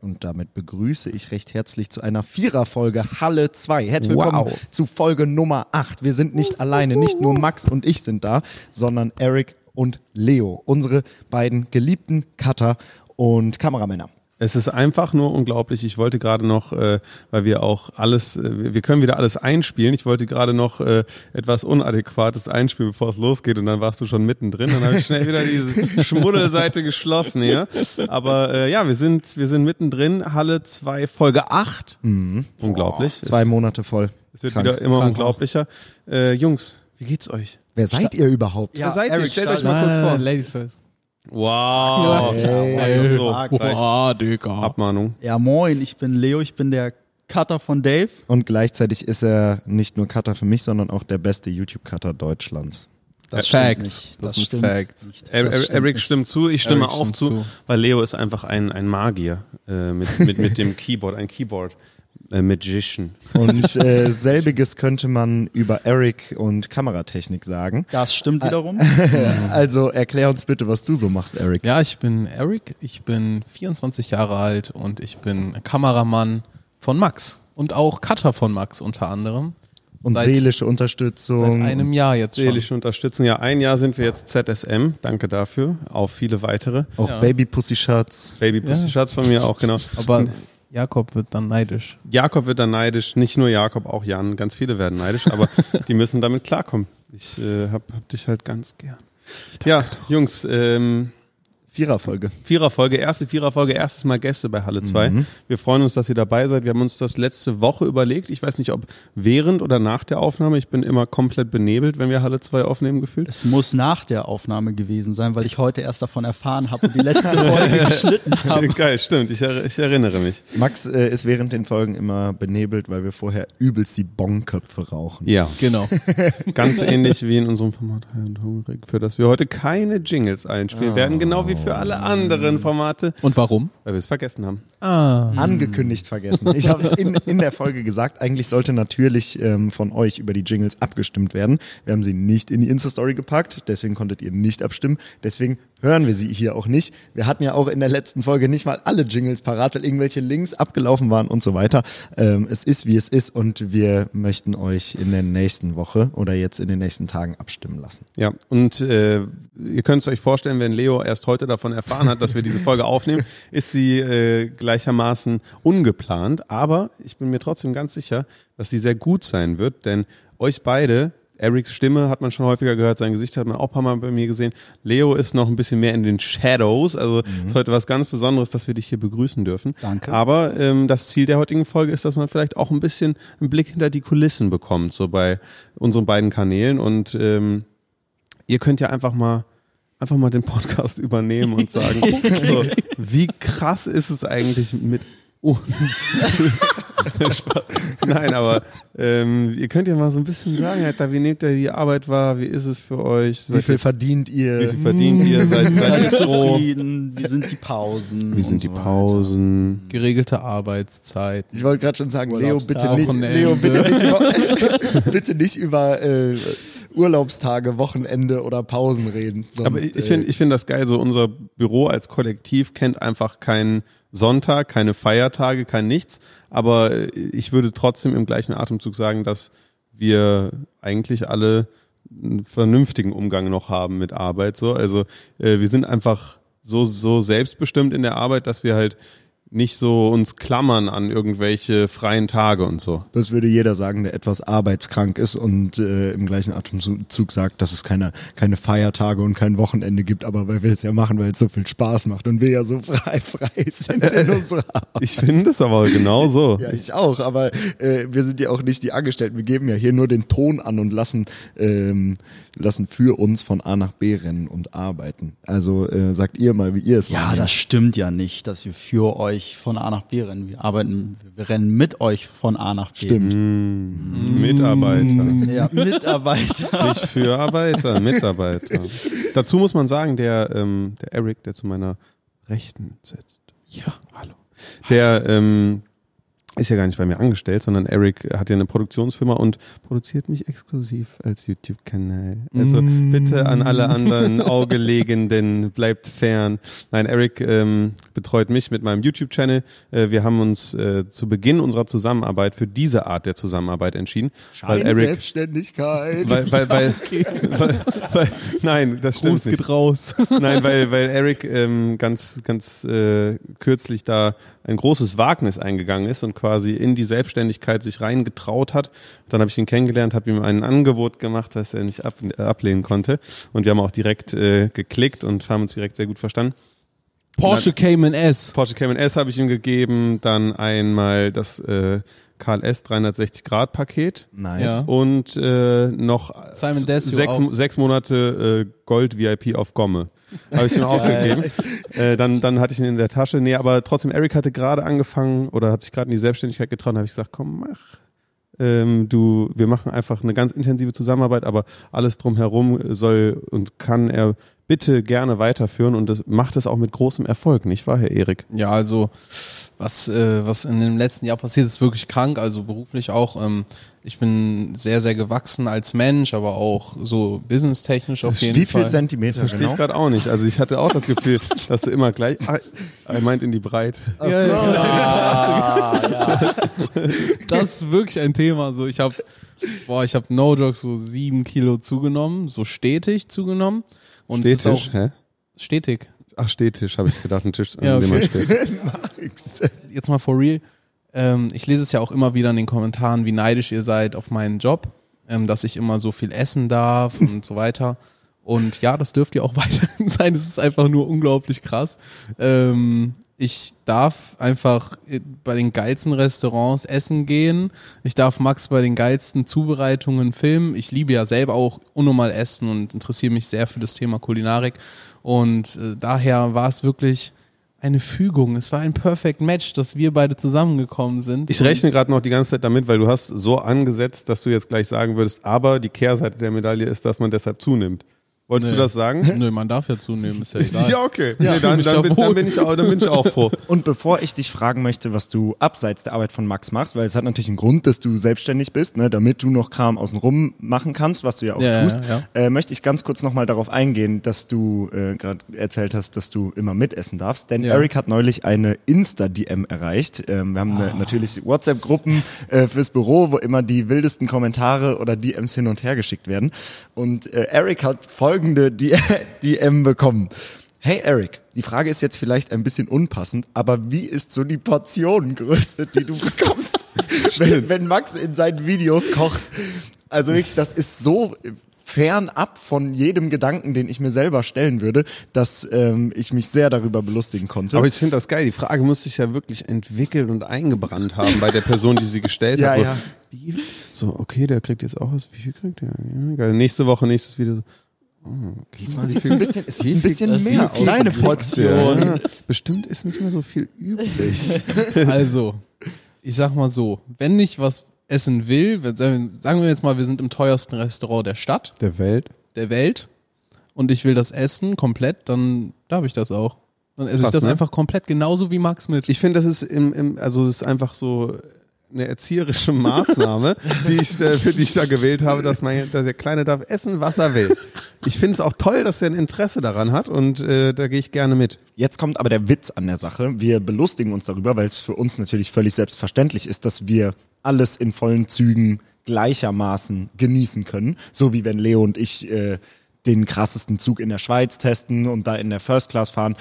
Und damit begrüße ich recht herzlich zu einer Viererfolge Halle 2. Herzlich willkommen Wow. zu Folge Nummer 8. Wir sind nicht alleine, nicht nur Max und ich sind da, sondern Eric und Leo, unsere beiden geliebten Cutter und Kameramänner. Es ist einfach nur unglaublich. Ich wollte gerade noch, äh, weil wir auch alles, äh, wir können wieder alles einspielen. Ich wollte gerade noch äh, etwas Unadäquates einspielen, bevor es losgeht. Und dann warst du schon mittendrin. Dann habe ich schnell wieder diese Schmuddelseite geschlossen hier. Aber äh, ja, wir sind, wir sind mittendrin. Halle 2, Folge 8. Unglaublich. Zwei Monate voll. es wird krank. wieder immer Krank. unglaublicher. Äh, Jungs, wie geht's euch? Wer seid ihr überhaupt? Wer seid ihr? Eric, Stellt euch mal kurz vor. Ladies first. Wow. Hey, so, reicht. Boah, Digga. Abmahnung. Ja, moin, ich bin Leo, ich bin der Cutter von Dave. Und gleichzeitig ist er nicht nur Cutter für mich, sondern auch der beste YouTube-Cutter Deutschlands. Das Facts. stimmt nicht. Das Das, sind stimmt Facts. nicht. Er, Das er, stimmt Eric nicht. stimmt zu, ich stimme Eric auch zu, zu. weil Leo ist einfach ein, ein Magier äh, mit, mit, mit dem Keyboard, ein Keyboard äh, Magician. Und äh, selbiges könnte man über Eric und Kameratechnik sagen. Das stimmt wiederum. Also erklär uns bitte, was du so machst, Eric. Ja, ich bin Eric, ich bin 24 Jahre alt und ich bin Kameramann von Max und auch Cutter von Max unter anderem. Und Seit- seelische Seit Unterstützung. einem Jahr jetzt schon. Seelische Unterstützung. Ja, ein Jahr sind wir jetzt ZSM. Danke dafür. Auf viele weitere. auch Ja. Baby Pussy Shirts. Baby Pussy Schatz von mir auch, genau. Aber Jakob wird dann neidisch. Jakob wird dann neidisch. Nicht nur Jakob, auch Jan. Ganz viele werden neidisch, aber die müssen damit klarkommen. Ich äh, hab, hab dich halt ganz gern. Ja, Jungs, ähm, Viererfolge. Viererfolge, erste Viererfolge, erstes Mal Gäste bei Halle 2. Mhm. Wir freuen uns, dass ihr dabei seid. Wir haben uns das letzte Woche überlegt. Ich weiß nicht, ob während oder nach der Aufnahme. Ich bin immer komplett benebelt, wenn wir Halle 2 aufnehmen, gefühlt. Es muss nach der Aufnahme gewesen sein, weil ich heute erst davon erfahren habe und die letzte Folge geschnitten habe. Geil, stimmt. Ich, er, ich erinnere mich. Max äh, ist während den Folgen immer benebelt, weil wir vorher übelst die Bonköpfe rauchen. Ja, Genau. ganz ähnlich wie in unserem Format High und Hungrig, für das wir heute keine Jingles einspielen werden, genau wie für alle anderen Formate, Und warum? weil wir es vergessen haben. Ah. Angekündigt vergessen. Ich habe es in, in der Folge gesagt. Eigentlich sollte natürlich ähm, von euch über die Jingles abgestimmt werden. Wir haben sie nicht in die Insta-Story gepackt, deswegen konntet ihr nicht abstimmen. Deswegen hören wir sie hier auch nicht. Wir hatten ja auch in der letzten Folge nicht mal alle Jingles parat, weil irgendwelche Links abgelaufen waren und so weiter. Ähm, es ist, wie es ist und wir möchten euch in der nächsten Woche oder jetzt in den nächsten Tagen abstimmen lassen. Ja, und äh, ihr könnt es euch vorstellen, wenn Leo erst heute davon erfahren hat, dass wir diese Folge aufnehmen, ist sie äh, gleichermaßen ungeplant. Aber ich bin mir trotzdem ganz sicher, dass sie sehr gut sein wird, denn euch beide, Erics Stimme hat man schon häufiger gehört, sein Gesicht hat man auch ein paar Mal bei mir gesehen. Leo ist noch ein bisschen mehr in den Shadows, also ist heute was ganz Besonderes, dass wir dich hier begrüßen dürfen. Danke. Aber ähm, das Ziel der heutigen Folge ist, dass man vielleicht auch ein bisschen einen Blick hinter die Kulissen bekommt, so bei unseren beiden Kanälen und ähm, ihr könnt ja einfach mal einfach mal den Podcast übernehmen und sagen, so, wie krass ist es eigentlich mit uns? Nein, aber ähm, ihr könnt ja mal so ein bisschen sagen, Alter, wie nehmt ihr die Arbeit wahr? Wie ist es für euch? Wie Seid viel ihr, verdient ihr? wie viel verdient ihr? Seid, seid ihr Seid froh? zufrieden? Wie sind die Pausen? Wie sind die so weiter. Pausen? Geregelte Arbeitszeit. Ich wollte gerade schon sagen, Leo, bitte nicht, Urlaubstage. Leo, bitte nicht über, bitte nicht über äh, Urlaubstage, Wochenende oder Pausen reden. Sonst, Aber ich, finde ich find das geil, so unser Büro als Kollektiv kennt einfach keinen Sonntag, keine Feiertage, kein nichts. Aber äh, ich würde trotzdem im gleichen Atemzug sagen, dass wir eigentlich alle einen vernünftigen Umgang noch haben mit Arbeit. So. Also äh, wir sind einfach so, so selbstbestimmt in der Arbeit, dass wir halt nicht so uns klammern an irgendwelche freien Tage und so. Das würde jeder sagen, der etwas arbeitskrank ist und äh, im gleichen Atemzug sagt, dass es keine, keine Feiertage und kein Wochenende gibt, aber weil wir das ja machen, weil es so viel Spaß macht und wir ja so frei, frei sind in unserer Arbeit. Ich finde es aber genau so. Ja, ich auch, aber äh, wir sind ja auch nicht die Angestellten. Wir geben ja hier nur den Ton an und lassen, ähm, lassen für uns von A nach B rennen und arbeiten. Also äh, sagt ihr mal, wie ihr es Ja, wahrnehmt. das stimmt ja nicht, dass wir für euch von A nach B rennen. Wir arbeiten, wir rennen mit euch von A nach B. Stimmt. Mitarbeiter. Ja, Mitarbeiter. Nicht für Arbeiter, Mitarbeiter. Dazu muss man sagen, der, ähm, der Eric, der zu meiner Rechten sitzt. Ja, hallo. Der ähm, ist ja gar nicht bei mir angestellt, sondern Eric hat ja eine Produktionsfirma und produziert mich exklusiv als YouTube-Kanal. Also Mm. bitte an alle anderen Augelegenden, bleibt fern. Nein, Eric ähm, betreut mich mit meinem YouTube-Channel. Äh, wir haben uns äh, zu Beginn unserer Zusammenarbeit für diese Art der Zusammenarbeit entschieden, weil Eric, Selbstständigkeit. weil, weil, weil, weil, weil, nein, das stimmt Gruß nicht. geht raus. Nein, weil, weil Eric ähm, ganz, ganz äh, kürzlich da ein großes Wagnis eingegangen ist und quasi in die Selbstständigkeit sich reingetraut hat. Dann habe ich ihn kennengelernt, habe ihm ein Angebot gemacht, das er nicht ab, äh, ablehnen konnte. Und wir haben auch direkt äh, geklickt und haben uns direkt sehr gut verstanden. Porsche Cayman S. Porsche Cayman S habe ich ihm gegeben, dann einmal das äh, KLS 360 Grad Paket nice. Ja. und äh, noch Simon sechs, auch. sechs Monate äh, Gold VIP auf Gomme. Habe ich ihm auch gegeben. Äh, dann, dann hatte ich ihn in der Tasche. Nee, aber trotzdem, Eric hatte gerade angefangen oder hat sich gerade in die Selbstständigkeit getraut. habe ich gesagt, komm, mach. Ähm, du, wir machen einfach eine ganz intensive Zusammenarbeit, aber alles drumherum soll und kann er bitte gerne weiterführen und das macht es auch mit großem Erfolg, nicht wahr, Herr Erik? Ja, also was, äh, was in dem letzten Jahr passiert, ist wirklich krank, also beruflich auch. Ähm, ich bin sehr, sehr gewachsen als Mensch, aber auch so businesstechnisch auf jeden Wie Fall. viel Zentimeter Verstehe genau? ich gerade auch nicht. Also ich hatte auch das Gefühl, dass du immer gleich. Ah, er meint in die Breite. das ist wirklich ein Thema. So, ich habe, boah, ich habe No Joke so sieben Kilo zugenommen, so stetig zugenommen. Und es ist auch hä? stetig. Ach, Stehtisch, habe ich gedacht, ein Tisch, an Ja, dem man okay. steht. Jetzt mal for real. Ähm, ich lese es ja auch immer wieder in den Kommentaren, wie neidisch ihr seid auf meinen Job, ähm, dass ich immer so viel essen darf und so weiter. Und ja, das dürft ihr auch weiterhin sein. Es ist einfach nur unglaublich krass. Ähm, ich darf einfach bei den geilsten Restaurants essen gehen. Ich darf Max bei den geilsten Zubereitungen filmen. Ich liebe ja selber auch unnormal essen und interessiere mich sehr für das Thema Kulinarik. Und äh, daher war es wirklich eine Fügung. Es war ein Perfect Match, dass wir beide zusammengekommen sind. Ich rechne gerade noch die ganze Zeit damit, weil du hast so angesetzt, dass du jetzt gleich sagen würdest, aber die Kehrseite der Medaille ist, dass man deshalb zunimmt. Wolltest Nee. du das sagen? Nö, man darf ja zunehmen, ist ja egal. Ja, okay. Ja, nee, dann, dann, da bin, dann, bin ich auch, dann bin ich auch froh. Und bevor ich dich fragen möchte, was du abseits der Arbeit von Max machst, weil es hat natürlich einen Grund, dass du selbstständig bist, ne, damit du noch Kram außenrum machen kannst, was du ja auch Ja, tust, ja, Äh, möchte ich ganz kurz nochmal darauf eingehen, dass du äh, gerade erzählt hast, dass du immer mitessen darfst. Denn Ja. Eric hat neulich eine Insta-DM erreicht. Ähm, wir haben Ah. eine, natürlich WhatsApp-Gruppen äh, fürs Büro, wo immer die wildesten Kommentare oder DMs hin und her geschickt werden. Und äh, Eric hat folgende DM bekommen. Hey Eric, die Frage ist jetzt vielleicht ein bisschen unpassend, aber wie ist so die Portionengröße, die du bekommst, wenn, wenn Max in seinen Videos kocht? Also wirklich, das ist so fernab von jedem Gedanken, den ich mir selber stellen würde, dass ähm, ich mich sehr darüber belustigen konnte. Aber ich finde das geil. Die Frage muss sich ja wirklich entwickelt und eingebrannt haben bei der Person, die sie gestellt Ja, hat. So, ja. So, okay, der kriegt jetzt auch was. Wie viel kriegt der? Ja, geil. Nächste Woche, nächstes Video. So, Diesmal sieht es ein bisschen, es sieht ein bisschen das mehr aus. kleine Portion. Ja, bestimmt ist nicht mehr so viel übrig. Also, ich sag mal so, wenn ich was essen will, wenn, sagen wir jetzt mal, wir sind im teuersten Restaurant der Stadt, Der Welt. der Welt, und ich will das essen komplett, dann darf ich das auch. Dann esse ich Krass, das ne? einfach komplett genauso wie Max mit. Ich finde, das ist im, im, also es ist einfach so eine erzieherische Maßnahme, die ich, äh, für die ich da gewählt habe, dass, mein, dass der Kleine darf essen, was er will. Ich finde es auch toll, dass er ein Interesse daran hat und äh, da gehe ich gerne mit. Jetzt kommt aber der Witz an der Sache. Wir belustigen uns darüber, weil es für uns natürlich völlig selbstverständlich ist, dass wir alles in vollen Zügen gleichermaßen genießen können. So wie wenn Leo und ich äh, den krassesten Zug in der Schweiz testen und da in der First Class fahren.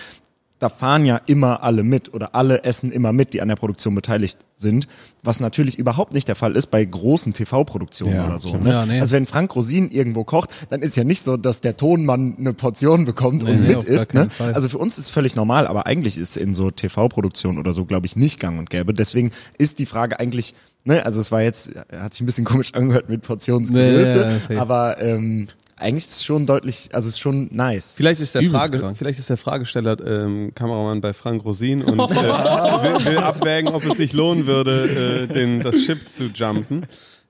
Da fahren ja immer alle mit oder alle essen immer mit, die an der Produktion beteiligt sind, was natürlich überhaupt nicht der Fall ist bei großen TV-Produktionen Ja, oder so. Ne? Ja, nee. Also wenn Frank Rosin irgendwo kocht, dann ist ja nicht so, dass der Tonmann eine Portion bekommt Nee, und nee, mit isst. Ne? Fall. Also für uns ist es völlig normal, aber eigentlich ist in so TV-Produktionen oder so, glaube ich, nicht gang und gäbe. Deswegen ist die Frage eigentlich, ne, also es war jetzt, hat sich ein bisschen komisch angehört mit Portionsgröße, Nee, ja, aber ähm, eigentlich ist es schon deutlich, also es ist schon nice. Vielleicht ist der, Frage, krank. vielleicht ist der Fragesteller ähm, Kameramann bei Frank Rosin und äh, will, will abwägen, ob es sich lohnen würde, äh, den, das Schiff zu jumpen.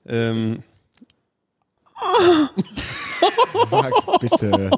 Ähm, Max, bitte.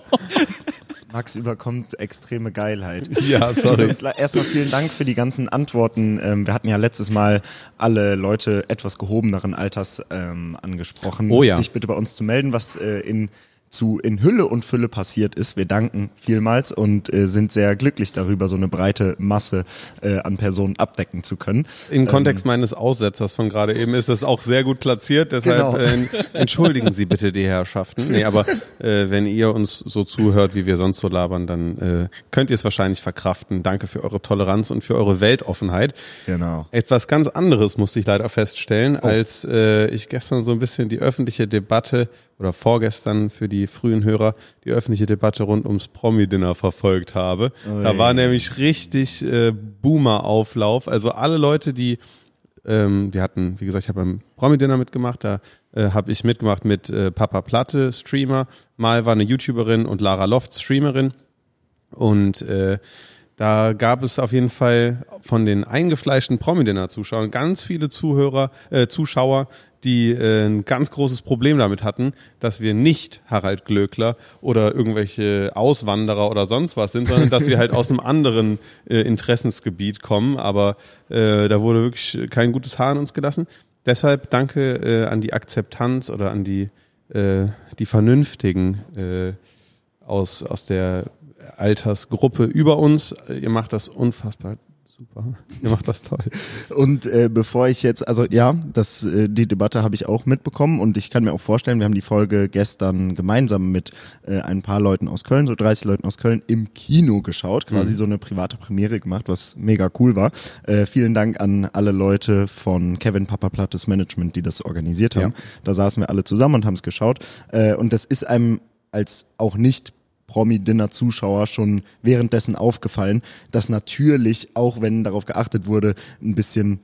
Max überkommt extreme Geilheit. Ja, sorry. Erstmal vielen Dank für die ganzen Antworten. Ähm, wir hatten ja letztes Mal alle Leute etwas gehobeneren Alters ähm, angesprochen, Oh ja. sich bitte bei uns zu melden, was äh, in zu in Hülle und Fülle passiert ist. Wir danken vielmals und äh, sind sehr glücklich darüber, so eine breite Masse äh, an Personen abdecken zu können. Im Kontext meines Aussetzers von gerade eben ist das auch sehr gut platziert. Deshalb Genau. äh, entschuldigen Sie bitte die Herrschaften. Nee, aber äh, wenn ihr uns so zuhört, wie wir sonst so labern, dann äh, könnt ihr es wahrscheinlich verkraften. Danke für eure Toleranz und für eure Weltoffenheit. Genau. Etwas ganz anderes musste ich leider feststellen, als äh, ich gestern so ein bisschen die öffentliche Debatte oder vorgestern für die frühen Hörer die öffentliche Debatte rund ums Promi-Dinner verfolgt habe. Da war nämlich richtig äh, Boomer-Auflauf. Also alle Leute, die ähm, wir hatten, wie gesagt, ich habe beim Promi-Dinner mitgemacht, da äh, habe ich mitgemacht mit äh, Papa Platte, Streamer, mal war eine YouTuberin und Lara Loft, Streamerin. Und äh, da gab es auf jeden Fall von den eingefleischten Promi-Dinner-Zuschauern ganz viele Zuhörer, äh, Zuschauer, die äh, ein ganz großes Problem damit hatten, dass wir nicht Harald Glöckler oder irgendwelche Auswanderer oder sonst was sind, sondern dass wir halt aus einem anderen äh, Interessensgebiet kommen. Aber äh, da wurde wirklich kein gutes Haar an uns gelassen. Deshalb danke äh, an die Akzeptanz oder an die, äh, die Vernünftigen äh, aus, aus der Altersgruppe über uns. Ihr macht das unfassbar super. Ihr macht das toll. Und äh, bevor ich jetzt, also ja, das, äh, die Debatte habe ich auch mitbekommen und ich kann mir auch vorstellen, wir haben die Folge gestern gemeinsam mit äh, ein paar Leuten aus Köln, so 30 Leuten aus Köln, im Kino geschaut, quasi so eine private Premiere gemacht, was mega cool war. Äh, vielen Dank an alle Leute von Kevin Papa Plattes Management, die das organisiert haben. Da saßen wir alle zusammen und haben es geschaut. Äh, und das ist einem als auch nicht Promi-Dinner-Zuschauer schon währenddessen aufgefallen, dass natürlich, auch wenn darauf geachtet wurde, ein bisschen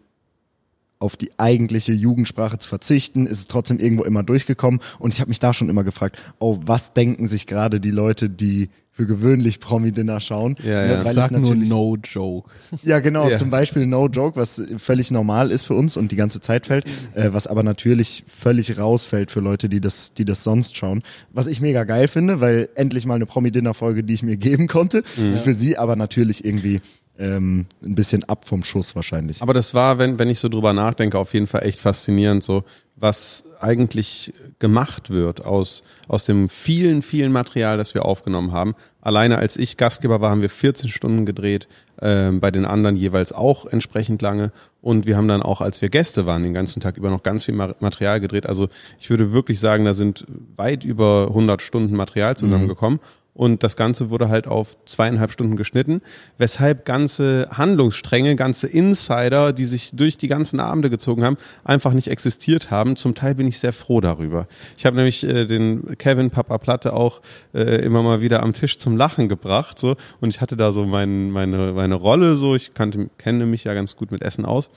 auf die eigentliche Jugendsprache zu verzichten, ist es trotzdem irgendwo immer durchgekommen. Und ich habe mich da schon immer gefragt, oh, was denken sich gerade die Leute, die für gewöhnlich Promi-Dinner schauen? Ja, Ne, ja. weil Ich sag nur no joke. ja, genau, Ja. zum Beispiel No Joke, was völlig normal ist für uns und die ganze Zeit fällt, äh, was aber natürlich völlig rausfällt für Leute, die das, die das sonst schauen. Was ich mega geil finde, weil endlich mal eine Promi-Dinner-Folge, die ich mir geben konnte. Für sie aber natürlich irgendwie ähm, ein bisschen ab vom Schuss wahrscheinlich. Aber das war, wenn, wenn ich so drüber nachdenke, auf jeden Fall echt faszinierend, so was eigentlich gemacht wird aus, aus dem vielen, vielen Material, das wir aufgenommen haben. Alleine als ich Gastgeber war, haben wir 14 Stunden gedreht, ähm, bei den anderen jeweils auch entsprechend lange. Und wir haben dann auch, als wir Gäste waren, den ganzen Tag über noch ganz viel Ma- Material gedreht. Also ich würde wirklich sagen, da sind weit über 100 Stunden Material zusammengekommen. Und das Ganze wurde halt auf zweieinhalb Stunden geschnitten, weshalb ganze Handlungsstränge, ganze Insider, die sich durch die ganzen Abende gezogen haben, einfach nicht existiert haben. Zum Teil bin ich sehr froh darüber. Ich habe nämlich äh, den Kevin Papa Platte auch äh, immer mal wieder am Tisch zum Lachen gebracht, so und ich hatte da so mein, meine meine Rolle, so ich kannte kenne mich ja ganz gut mit Essen aus.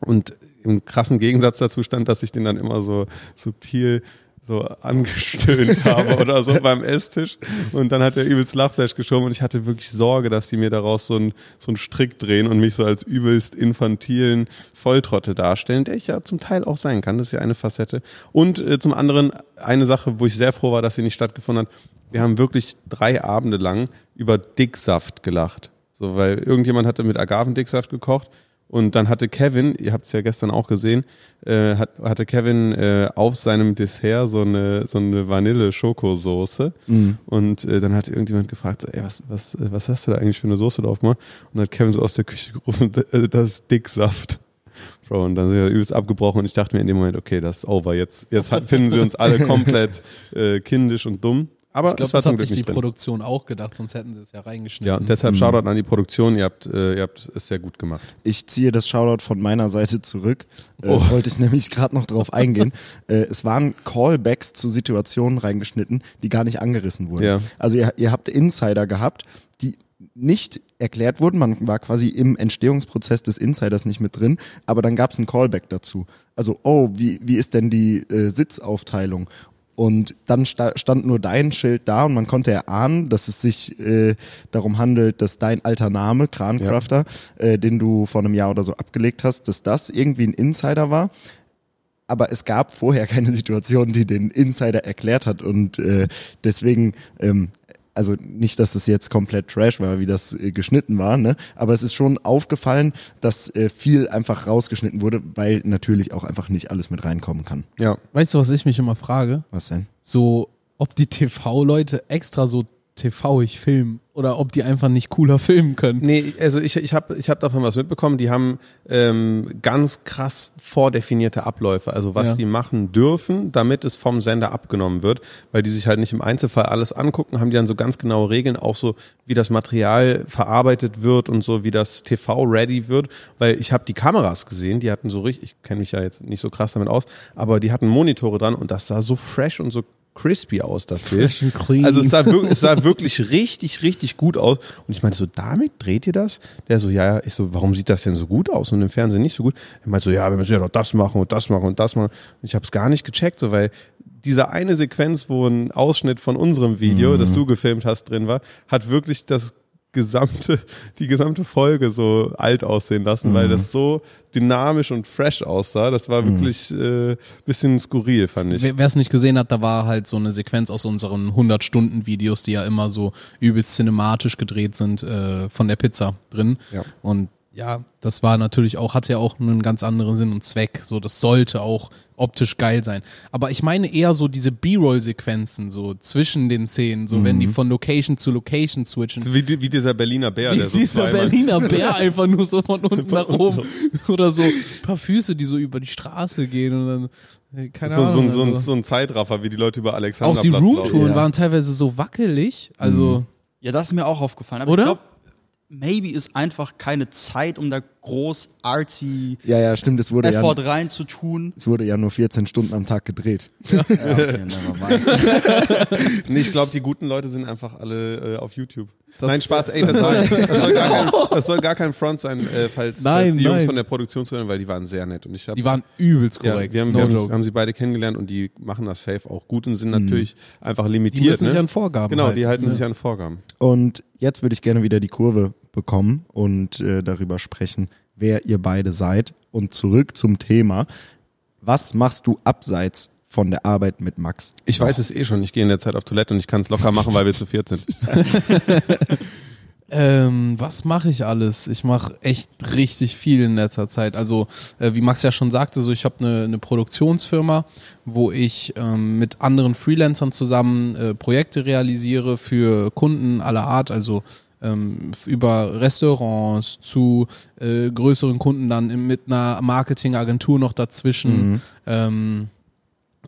Und im krassen Gegensatz dazu stand, dass ich den dann immer so subtil so angestöhnt habe oder so beim Esstisch. Und dann hat er übelst Lachflash geschoben und ich hatte wirklich Sorge, dass die mir daraus so einen so einen Strick drehen und mich so als übelst infantilen Volltrottel darstellen, der ich ja zum Teil auch sein kann. Das ist ja eine Facette. Und äh, zum anderen eine Sache, wo ich sehr froh war, dass sie nicht stattgefunden hat. Wir haben wirklich drei Abende lang über Dicksaft gelacht. So, weil irgendjemand hatte mit Agavendicksaft gekocht und dann hatte Kevin, ihr habt es ja gestern auch gesehen, äh, hat, hatte Kevin äh, auf seinem Dessert so eine, so eine Vanille-Schokosoße. Und äh, dann hat irgendjemand gefragt, so, ey, was, was, äh, was hast du da eigentlich für eine Soße drauf gemacht? Und dann hat Kevin so aus der Küche gerufen, "Äh, das ist Dicksaft. Bro, und dann sind wir übelst abgebrochen und ich dachte mir in dem Moment, okay, das ist over. Jetzt, jetzt finden sie uns alle komplett äh, kindisch und dumm. Aber Ich glaube, das zum hat Glück sich die drin. Produktion auch gedacht, sonst hätten sie es ja Ja, reingeschnitten. und deshalb Shoutout an die Produktion, ihr habt, äh, ihr habt es sehr gut gemacht. Ich ziehe das Shoutout von meiner Seite zurück. Äh, Oh. Wollte ich nämlich gerade noch drauf eingehen. äh, es waren Callbacks zu Situationen reingeschnitten, die gar nicht angerissen wurden. Ja. Also ihr, ihr habt Insider gehabt, die nicht erklärt wurden. Man war quasi im Entstehungsprozess des Insiders nicht mit drin, aber dann gab es einen Callback dazu. Also, oh, wie, wie ist denn die äh, Sitzaufteilung? Und dann sta stand nur dein Schild da und man konnte erahnen, dass es sich äh, darum handelt, dass dein alter Name, Krancrafter, äh, den du vor einem Jahr oder so abgelegt hast, dass das irgendwie ein Insider war. Aber es gab vorher keine Situation, die den Insider erklärt hat. Und äh, deswegen ähm, also nicht, dass es jetzt komplett Trash war, wie das äh, geschnitten war, ne? Aber es ist schon aufgefallen, dass äh, viel einfach rausgeschnitten wurde, weil natürlich auch einfach nicht alles mit reinkommen kann. Ja. Weißt du, was ich mich immer frage? Was denn? So, ob die TV-Leute extra so TV-ig filmen oder ob die einfach nicht cooler filmen können. Nee, also ich, ich habe ich hab davon was mitbekommen. Die haben ähm, ganz krass vordefinierte Abläufe, also was Ja. die machen dürfen, damit es vom Sender abgenommen wird, weil die sich halt nicht im Einzelfall alles angucken, haben die dann so ganz genaue Regeln, auch so wie das Material verarbeitet wird und so wie das TV ready wird, weil ich habe die Kameras gesehen, die hatten so richtig, ich kenne mich ja jetzt nicht so krass damit aus, aber die hatten Monitore dran und das sah so fresh und so crispy aus, das Bild. Fresh and clean. Also es sah, wirklich, es sah wirklich richtig, richtig gut aus. Und ich meinte so, damit dreht ihr das? Der so, ja, ja. Ich so, warum sieht das denn so gut aus und im Fernsehen nicht so gut? Er meinte so, ja, wir müssen ja doch das machen und das machen und das machen. Und ich habe es gar nicht gecheckt, so weil diese eine Sequenz, wo ein Ausschnitt von unserem Video, das du gefilmt hast, drin war, hat wirklich das gesamte, die gesamte Folge so alt aussehen lassen, weil das so dynamisch und fresh aussah. Das war wirklich äh, bisschen skurril, fand ich. Wer es nicht gesehen hat, da war halt so eine Sequenz aus unseren 100-Stunden-Videos, die ja immer so übelst cinematisch gedreht sind, äh, von der Pizza drin. Ja. Und ja, das war natürlich auch, hatte ja auch einen ganz anderen Sinn und Zweck. So, das sollte auch optisch geil sein. Aber ich meine eher so diese B-Roll-Sequenzen, so zwischen den Szenen, so wenn die von Location zu Location switchen. Wie, wie dieser Berliner Bär, der Wie so dieser zweimal- Berliner Bär einfach nur so von unten nach oben. Oder so ein paar Füße, die so über die Straße gehen und dann, keine So, so, Ahnung. ein- so, ein- also. so ein Zeitraffer, wie die Leute über Auch Alexanderplatz die. Roomtouren Ja. waren teilweise so wackelig. Also, Ja, das ist mir auch aufgefallen. Aber Oder? ich glaube, maybe ist einfach keine Zeit, um da groß artsy Ja, ja, stimmt, es wurde ja, Effort reinzutun. es wurde ja nur 14 Stunden am Tag gedreht. Ja, okay, never mind. Nee, ich glaube, die guten Leute sind einfach alle äh, auf YouTube. Das- nein, Spaß, ey, das soll, das soll, gar, kein, das soll gar kein Front sein, äh, falls, Nein, falls die Jungs nein. von der Produktion zuhören, weil die waren sehr nett. Und ich hab, die waren übelst ja, korrekt. wir, haben, no wir haben, joke. haben sie beide kennengelernt und die machen das safe auch gut und sind natürlich einfach limitiert. die müssen sich ne? an Vorgaben Genau, halten. die halten Ja. sich an Vorgaben. Und jetzt würde ich gerne wieder die Kurve bekommen und äh, darüber sprechen, wer ihr beide seid. Und zurück zum Thema. Was machst du abseits von der Arbeit mit Max? Ich weiß es eh schon, ich gehe in der Zeit auf Toilette und ich kann es locker machen, weil wir zu viert sind. Ähm, was mache ich alles? Ich mache echt richtig viel in letzter Zeit. Also, äh, wie Max ja schon sagte, so ich habe eine ne Produktionsfirma, wo ich ähm, mit anderen Freelancern zusammen äh, Projekte realisiere für Kunden aller Art, also ähm, über Restaurants zu äh, größeren Kunden dann mit einer Marketingagentur noch dazwischen. Ähm,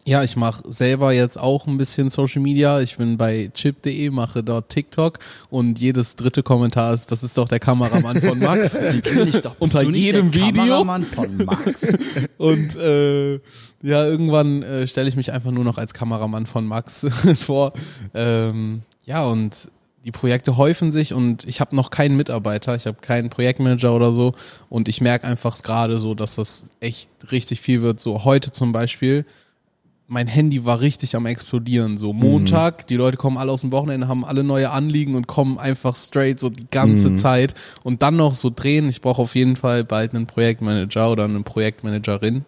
ja, ich mache selber jetzt auch ein bisschen Social Media. Ich bin bei chip.de, mache dort TikTok und jedes dritte Kommentar ist, das ist doch der Kameramann von Max. Die kenn ich doch. Unter jedem der Video? Kameramann von Max. Und äh, ja, irgendwann äh, stelle ich mich einfach nur noch als Kameramann von Max vor. Ähm, ja, und die Projekte häufen sich und ich habe noch keinen Mitarbeiter, ich habe keinen Projektmanager oder so. Und ich merke einfach gerade so, dass das echt richtig viel wird. So heute zum Beispiel, mein Handy war richtig am explodieren. So Montag, die Leute kommen alle aus dem Wochenende, haben alle neue Anliegen und kommen einfach straight so die ganze Zeit. Und dann noch so drehen. Ich brauche auf jeden Fall bald einen Projektmanager oder eine Projektmanagerin.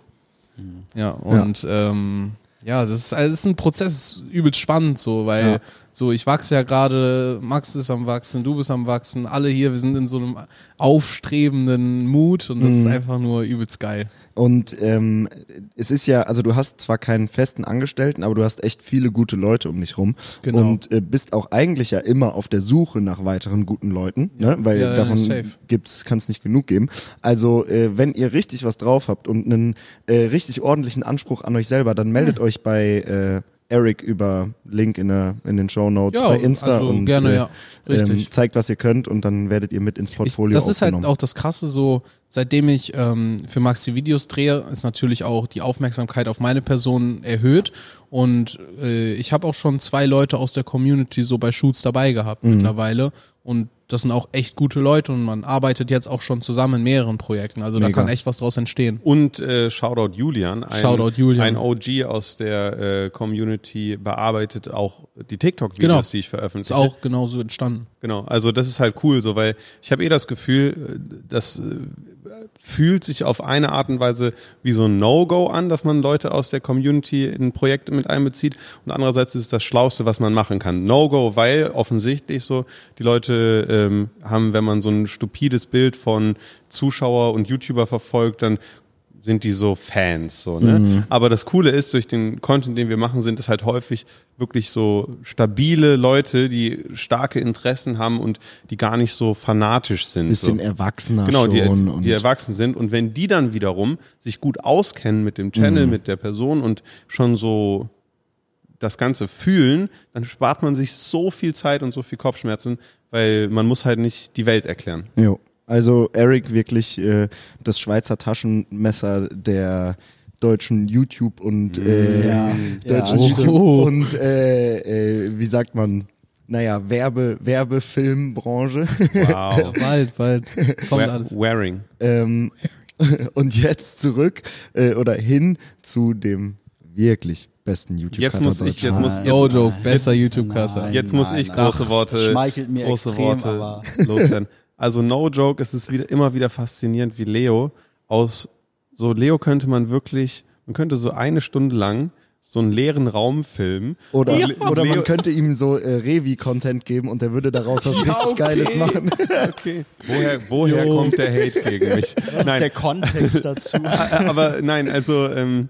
Ja, und ja, ähm, ja das, ist, also das ist ein Prozess, übelst spannend so, weil Ja. So ich wachse ja gerade, Max ist am wachsen, du bist am wachsen, alle hier, wir sind in so einem aufstrebenden Mut und das ist einfach nur übelst geil. Und ähm, es ist ja, also du hast zwar keinen festen Angestellten, aber du hast echt viele gute Leute um dich rum Genau. und äh, bist auch eigentlich ja immer auf der Suche nach weiteren guten Leuten, ne? weil Ja, ja, davon gibt's, kann es nicht genug geben. Also äh, wenn ihr richtig was drauf habt und einen äh, richtig ordentlichen Anspruch an euch selber, dann meldet euch bei äh, Eric über Link in, der, in den Show Notes Ja, bei Insta also und gerne, äh, ja. Ähm, zeigt, was ihr könnt und dann werdet ihr mit ins Ich, Portfolio das ist halt auch das Krasse, so seitdem ich ähm, für Max die Videos drehe, ist natürlich auch die Aufmerksamkeit auf meine Person erhöht und äh, ich habe auch schon zwei Leute aus der Community so bei Shoots dabei gehabt Mhm. mittlerweile und das sind auch echt gute Leute und man arbeitet jetzt auch schon zusammen in mehreren Projekten. Also da Mega. kann echt was draus entstehen. Und äh, Shoutout Julian, ein, Shoutout Julian. ein OG aus der äh, Community, bearbeitet auch die TikTok-Videos, Genau. die ich Ist veröffentliche. auch genauso entstanden. Genau, also das ist halt cool, so weil ich habe eh das Gefühl, äh, das äh, fühlt sich auf eine Art und Weise wie so ein No-Go an, dass man Leute aus der Community in Projekte mit einbezieht und andererseits ist es das Schlauste, was man machen kann. No-Go, weil offensichtlich so die Leute ähm, haben, wenn man so ein stupides Bild von Zuschauer und YouTuber verfolgt, dann sind die so Fans, so, ne? Aber das Coole ist, durch den Content, den wir machen, sind es halt häufig wirklich so stabile Leute, die starke Interessen haben und die gar nicht so fanatisch sind. Bisschen so. erwachsener Genau, die, schon. die erwachsen sind. Und wenn die dann wiederum sich gut auskennen mit dem Channel, mit der Person und schon so das Ganze fühlen, dann spart man sich so viel Zeit und so viel Kopfschmerzen, weil man muss halt nicht die Welt erklären. Jo. Also Eric wirklich äh, das Schweizer Taschenmesser der deutschen YouTube und äh, Ja. deutschen Ja, YouTube stimmt. und äh, äh, wie sagt man, naja, Werbe, Werbefilmbranche. Wow. Bald, bald. Kommt Wear- alles. Wearing. ähm, und jetzt zurück äh, oder hin zu dem wirklich besten youtube Jetzt muss ich- jetzt muss- Nein, No joke, besser YouTube-Cutter. Jetzt muss nein, ich nein. große Worte, Schmeichelt mir große extrem, Worte aber loswerden. Also no joke, es ist wieder immer wieder faszinierend, wie Leo aus so Leo könnte man wirklich, man könnte so eine Stunde lang so einen leeren Raum filmen. Oder, Le- oder man könnte ihm so äh, Revi-Content geben und er würde daraus was richtig Geiles machen. Okay. Woher, woher kommt der Hate gegen mich? was ist Nein, der Kontext dazu? aber nein, also ähm,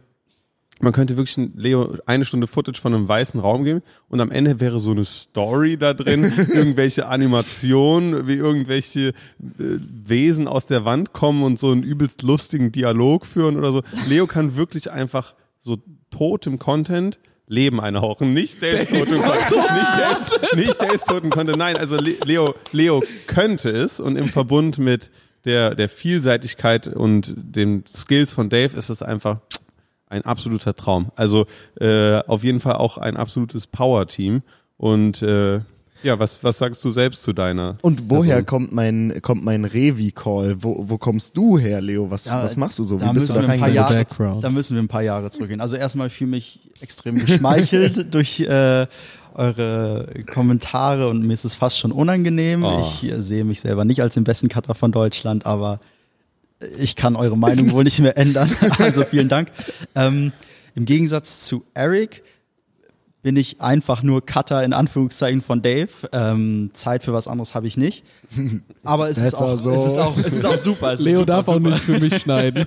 man könnte wirklich Leo eine Stunde Footage von einem weißen Raum geben und am Ende wäre so eine Story da drin, irgendwelche Animationen, wie irgendwelche äh, Wesen aus der Wand kommen und so einen übelst lustigen Dialog führen oder so. Leo kann wirklich einfach so totem Content Leben einhauchen, nicht selbst totem Content, nicht selbst, nicht Content. Nein, also Le- Leo, Leo könnte es und im Verbund mit der, der Vielseitigkeit und den Skills von Dave ist es einfach ein absoluter Traum. Also äh, auf jeden Fall auch ein absolutes Power-Team. Und äh, ja, was, was sagst du selbst zu deiner? Und woher Person? kommt mein, kommt mein Revi-Call? Wo, wo kommst du her, Leo? Was, Ja, was machst du so? Wie da bist du müssen da wir ein paar? Jahre, Background. Da müssen wir ein paar Jahre zurückgehen. Also erstmal fühle ich mich extrem geschmeichelt durch äh, eure Kommentare und mir ist es fast schon unangenehm. Oh. Ich äh, sehe mich selber nicht als den besten Cutter von Deutschland, aber ich kann eure Meinung wohl nicht mehr ändern. Also vielen Dank. Ähm, Im Gegensatz zu Eric bin ich einfach nur Cutter in Anführungszeichen von Dave. Ähm, Zeit für was anderes habe ich nicht. Aber es ist, auch, so. es ist auch, es ist auch super. Es ist Leo super, darf auch super. nicht für mich schneiden.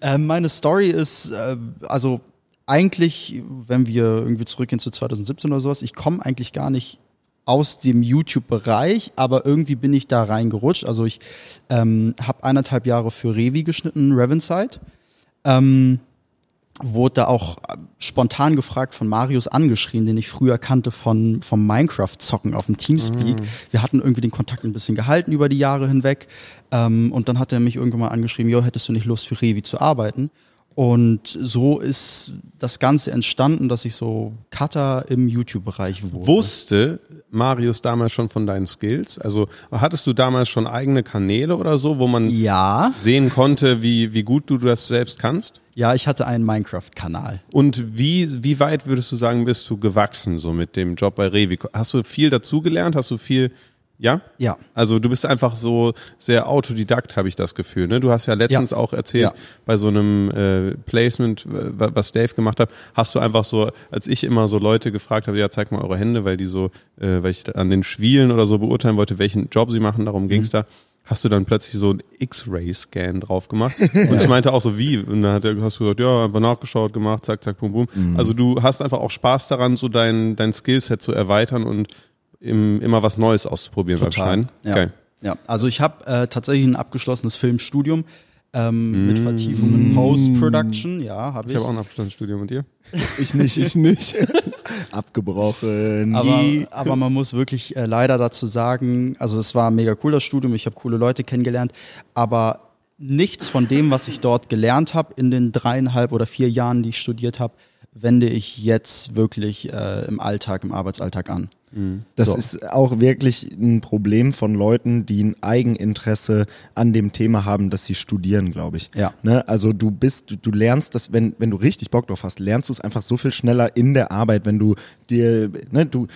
Ähm, meine Story ist, äh, also eigentlich, wenn wir irgendwie zurückgehen zu 2017 oder sowas, ich komme eigentlich gar nicht aus dem YouTube-Bereich, aber irgendwie bin ich da reingerutscht. Also ich ähm, habe eineinhalb Jahre für Revi geschnitten, Revenside. Ähm, wurde da auch äh, spontan gefragt von Marius angeschrien, den ich früher kannte von vom Minecraft-Zocken auf dem Teamspeak. Wir hatten irgendwie den Kontakt ein bisschen gehalten über die Jahre hinweg. Ähm, und dann hat er mich irgendwann mal angeschrieben, jo, hättest du nicht Lust für Revi zu arbeiten? Und so ist das Ganze entstanden, dass ich so Cutter im YouTube-Bereich wurde. Wusste Marius damals schon von deinen Skills? Also hattest du damals schon eigene Kanäle oder so, wo man Ja, sehen konnte, wie, wie gut du das selbst kannst? ja, ich hatte einen Minecraft-Kanal. Und wie, wie weit würdest du sagen, bist du gewachsen so mit dem Job bei Revi? Hast du viel dazugelernt? Hast du viel, ja? Ja. Also du bist einfach so sehr Autodidakt, habe ich das Gefühl. Ne? Du hast ja letztens Ja. auch erzählt, Ja. bei so einem äh, Placement, wa- was Dave gemacht hat, hast du einfach so, als ich immer so Leute gefragt habe, ja, zeig mal eure Hände, weil die so, äh, weil ich an den Schwielen oder so beurteilen wollte, welchen Job sie machen, darum ging's da. Hast du dann plötzlich so einen X-Ray-Scan drauf gemacht? Und ich meinte auch so, wie? Und dann hat er, hast du gesagt, ja, einfach nachgeschaut, gemacht, zack, zack, bum, bum. Also du hast einfach auch Spaß daran, so dein, dein Skillset zu erweitern und im, immer was Neues auszuprobieren beim Schneiden. Ja. Geil. ja, also ich habe äh, tatsächlich ein abgeschlossenes Filmstudium ähm, mit Vertiefung in Post-Production. Ja, habe Ich ich. habe auch ein Abstandsstudium und dir? Ich nicht, ich nicht. Abgebrochen. aber, aber man muss wirklich äh, leider dazu sagen, also es war mega cool, das Studium, ich habe coole Leute kennengelernt, aber nichts von dem, was ich dort gelernt habe in den dreieinhalb oder vier Jahren, die ich studiert habe, wende ich jetzt wirklich äh, im Alltag, im Arbeitsalltag an. Das So. ist auch wirklich ein Problem von Leuten, die ein Eigeninteresse an dem Thema haben, dass sie studieren, glaube ich. Ja. Ne? Also du bist, du, du lernst das, wenn, wenn du richtig Bock drauf hast, lernst du es einfach so viel schneller in der Arbeit, wenn du dir, ne, du,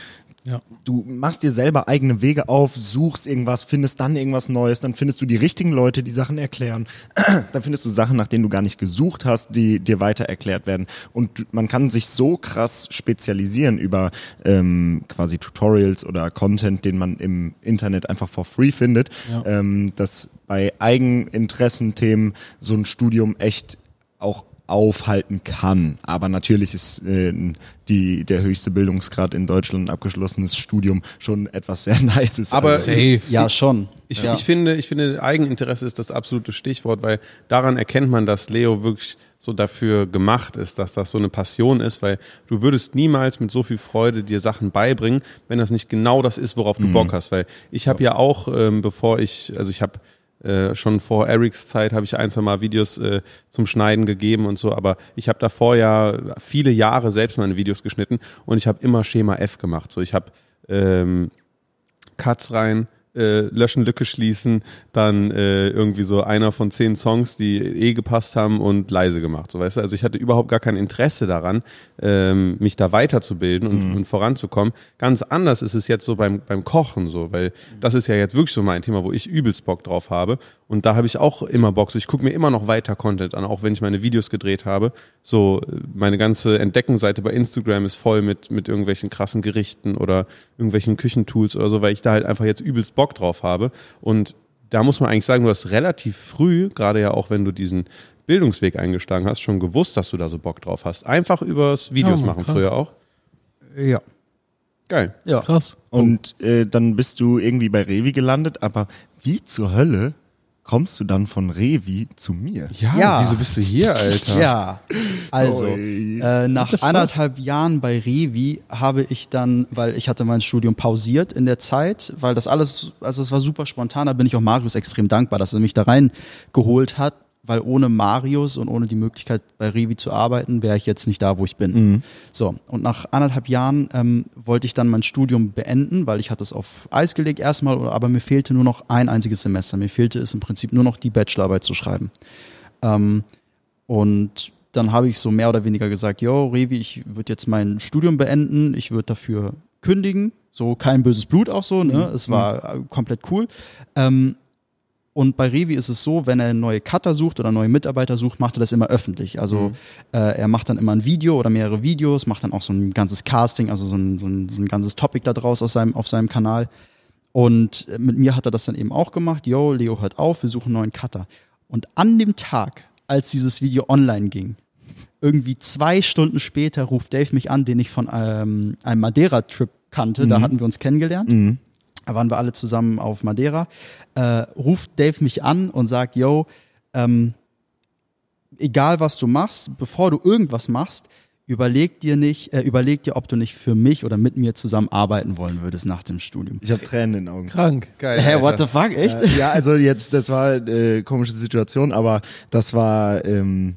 Ja. du machst dir selber eigene Wege auf, suchst irgendwas, findest dann irgendwas Neues, dann findest du die richtigen Leute, die Sachen erklären. dann findest du Sachen, nach denen du gar nicht gesucht hast, die dir weiter erklärt werden. Und man kann sich so krass spezialisieren über ähm, quasi Tutorials oder Content, den man im Internet einfach for free findet, Ja. ähm, dass bei Eigeninteressenthemen so ein Studium echt auch aufhalten kann. Aber natürlich ist äh, die, der höchste Bildungsgrad in Deutschland ein abgeschlossenes Studium schon etwas sehr Nices. Aber- Also, Safe. Ja, schon. Ich, ja. ich, finde, ich finde, Eigeninteresse ist das absolute Stichwort, weil daran erkennt man, dass Leo wirklich so dafür gemacht ist, dass das so eine Passion ist, weil du würdest niemals mit so viel Freude dir Sachen beibringen, wenn das nicht genau das ist, worauf du Bock hast. Weil ich habe ja auch, ähm, bevor ich, also ich habe äh, schon vor Erics Zeit habe ich ein, zwei Mal Videos äh, zum Schneiden gegeben und so, aber ich habe davor ja viele Jahre selbst meine Videos geschnitten und ich habe immer Schema F gemacht. So, ich habe ähm, Cuts rein, äh, löschen, Lücke schließen, dann äh, irgendwie so einer von zehn Songs, die eh gepasst haben und leise gemacht. So weißt du, also ich hatte überhaupt gar kein Interesse daran, ähm, mich da weiterzubilden und, und voranzukommen. Ganz anders ist es jetzt so beim, beim Kochen so, weil das ist ja jetzt wirklich so mein Thema, wo ich übelst Bock drauf habe. Und da habe ich auch immer Bock. So, ich gucke mir immer noch weiter Content an, auch wenn ich meine Videos gedreht habe. So, meine ganze Entdeckenseite bei Instagram ist voll mit, mit irgendwelchen krassen Gerichten oder irgendwelchen Küchentools oder so, weil ich da halt einfach jetzt übelst Bock drauf habe. Und da muss man eigentlich sagen, du hast relativ früh, gerade ja auch wenn du diesen Bildungsweg eingeschlagen hast, schon gewusst, dass du da so Bock drauf hast. Einfach übers Videos Ja, machen, krank. früher auch. ja. Geil. Ja. Krass. und äh, dann bist du irgendwie bei Revi gelandet, aber wie zur Hölle kommst du dann von Revi zu mir? Ja, Ja. wieso bist du hier, Alter? Ja, also äh, nach anderthalb Jahren bei Revi habe ich dann, weil ich hatte mein Studium pausiert in der Zeit, weil das alles, also es war super spontan, da bin ich auch Marius extrem dankbar, dass er mich da reingeholt hat, weil ohne Marius und ohne die Möglichkeit bei Revi zu arbeiten, wäre ich jetzt nicht da, wo ich bin. So, und nach anderthalb Jahren ähm, wollte ich dann mein Studium beenden, weil ich hatte es auf Eis gelegt erstmal, aber mir fehlte nur noch ein einziges Semester. Mir fehlte es im Prinzip nur noch die Bachelorarbeit zu schreiben. Ähm, und dann habe ich so mehr oder weniger gesagt, yo, Revi, ich würde jetzt mein Studium beenden, ich würde dafür kündigen. So kein böses Blut auch so, ne? Es war äh, komplett cool. Ähm, und bei Revi ist es so, wenn er neue Cutter sucht oder neue Mitarbeiter sucht, macht er das immer öffentlich. Also äh, er macht dann immer ein Video oder mehrere Videos, macht dann auch so ein ganzes Casting, also so ein, so ein, so ein ganzes Topic da draus aus seinem, auf seinem Kanal. Und äh, mit mir hat er das dann eben auch gemacht. Yo, Leo, hört auf, wir suchen einen neuen Cutter. Und an dem Tag, als dieses Video online ging, irgendwie zwei Stunden später ruft Dave mich an, den ich von ähm, einem Madeira-Trip kannte. Da hatten wir uns kennengelernt. Da waren wir alle zusammen auf Madeira. Äh, ruft Dave mich an und sagt, yo, ähm, egal was du machst, bevor du irgendwas machst, überleg dir nicht, äh, überleg dir, ob du nicht für mich oder mit mir zusammen arbeiten wollen würdest nach dem Studium. Ich habe Tränen in den Augen. Krank. Geil. Hä, Alter. what the fuck, echt? Äh, ja, also jetzt, das war äh, komische Situation, aber das war ähm,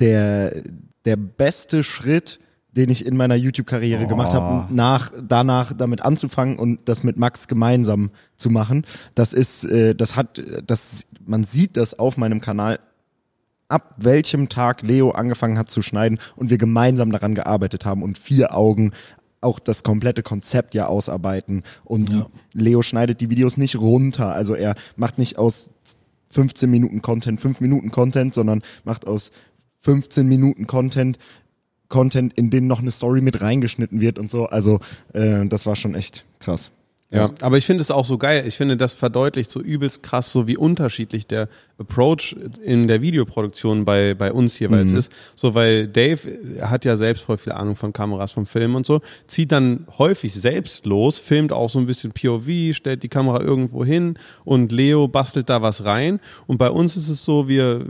der der beste Schritt, den ich in meiner YouTube-Karriere gemacht habe, nach danach damit anzufangen und das mit Max gemeinsam zu machen. Das ist, äh, das hat, das man sieht das auf meinem Kanal ab welchem Tag Leo angefangen hat zu schneiden und wir gemeinsam daran gearbeitet haben und vier Augen auch das komplette Konzept ja ausarbeiten. Und Leo schneidet die Videos nicht runter, also er macht nicht aus 15 Minuten Content 5 Minuten Content, sondern macht aus 15 Minuten Content Content, in den noch eine Story mit reingeschnitten wird und so, also äh, das war schon echt krass. Ja, aber ich finde es auch so geil. Ich finde, das verdeutlicht so übelst krass, so wie unterschiedlich der Approach in der Videoproduktion bei, bei uns jeweils ist. So, weil Dave hat ja selbst voll viel Ahnung von Kameras, vom Film und so, zieht dann häufig selbst los, filmt auch so ein bisschen POV, stellt die Kamera irgendwo hin und Leo bastelt da was rein. Und bei uns ist es so, wir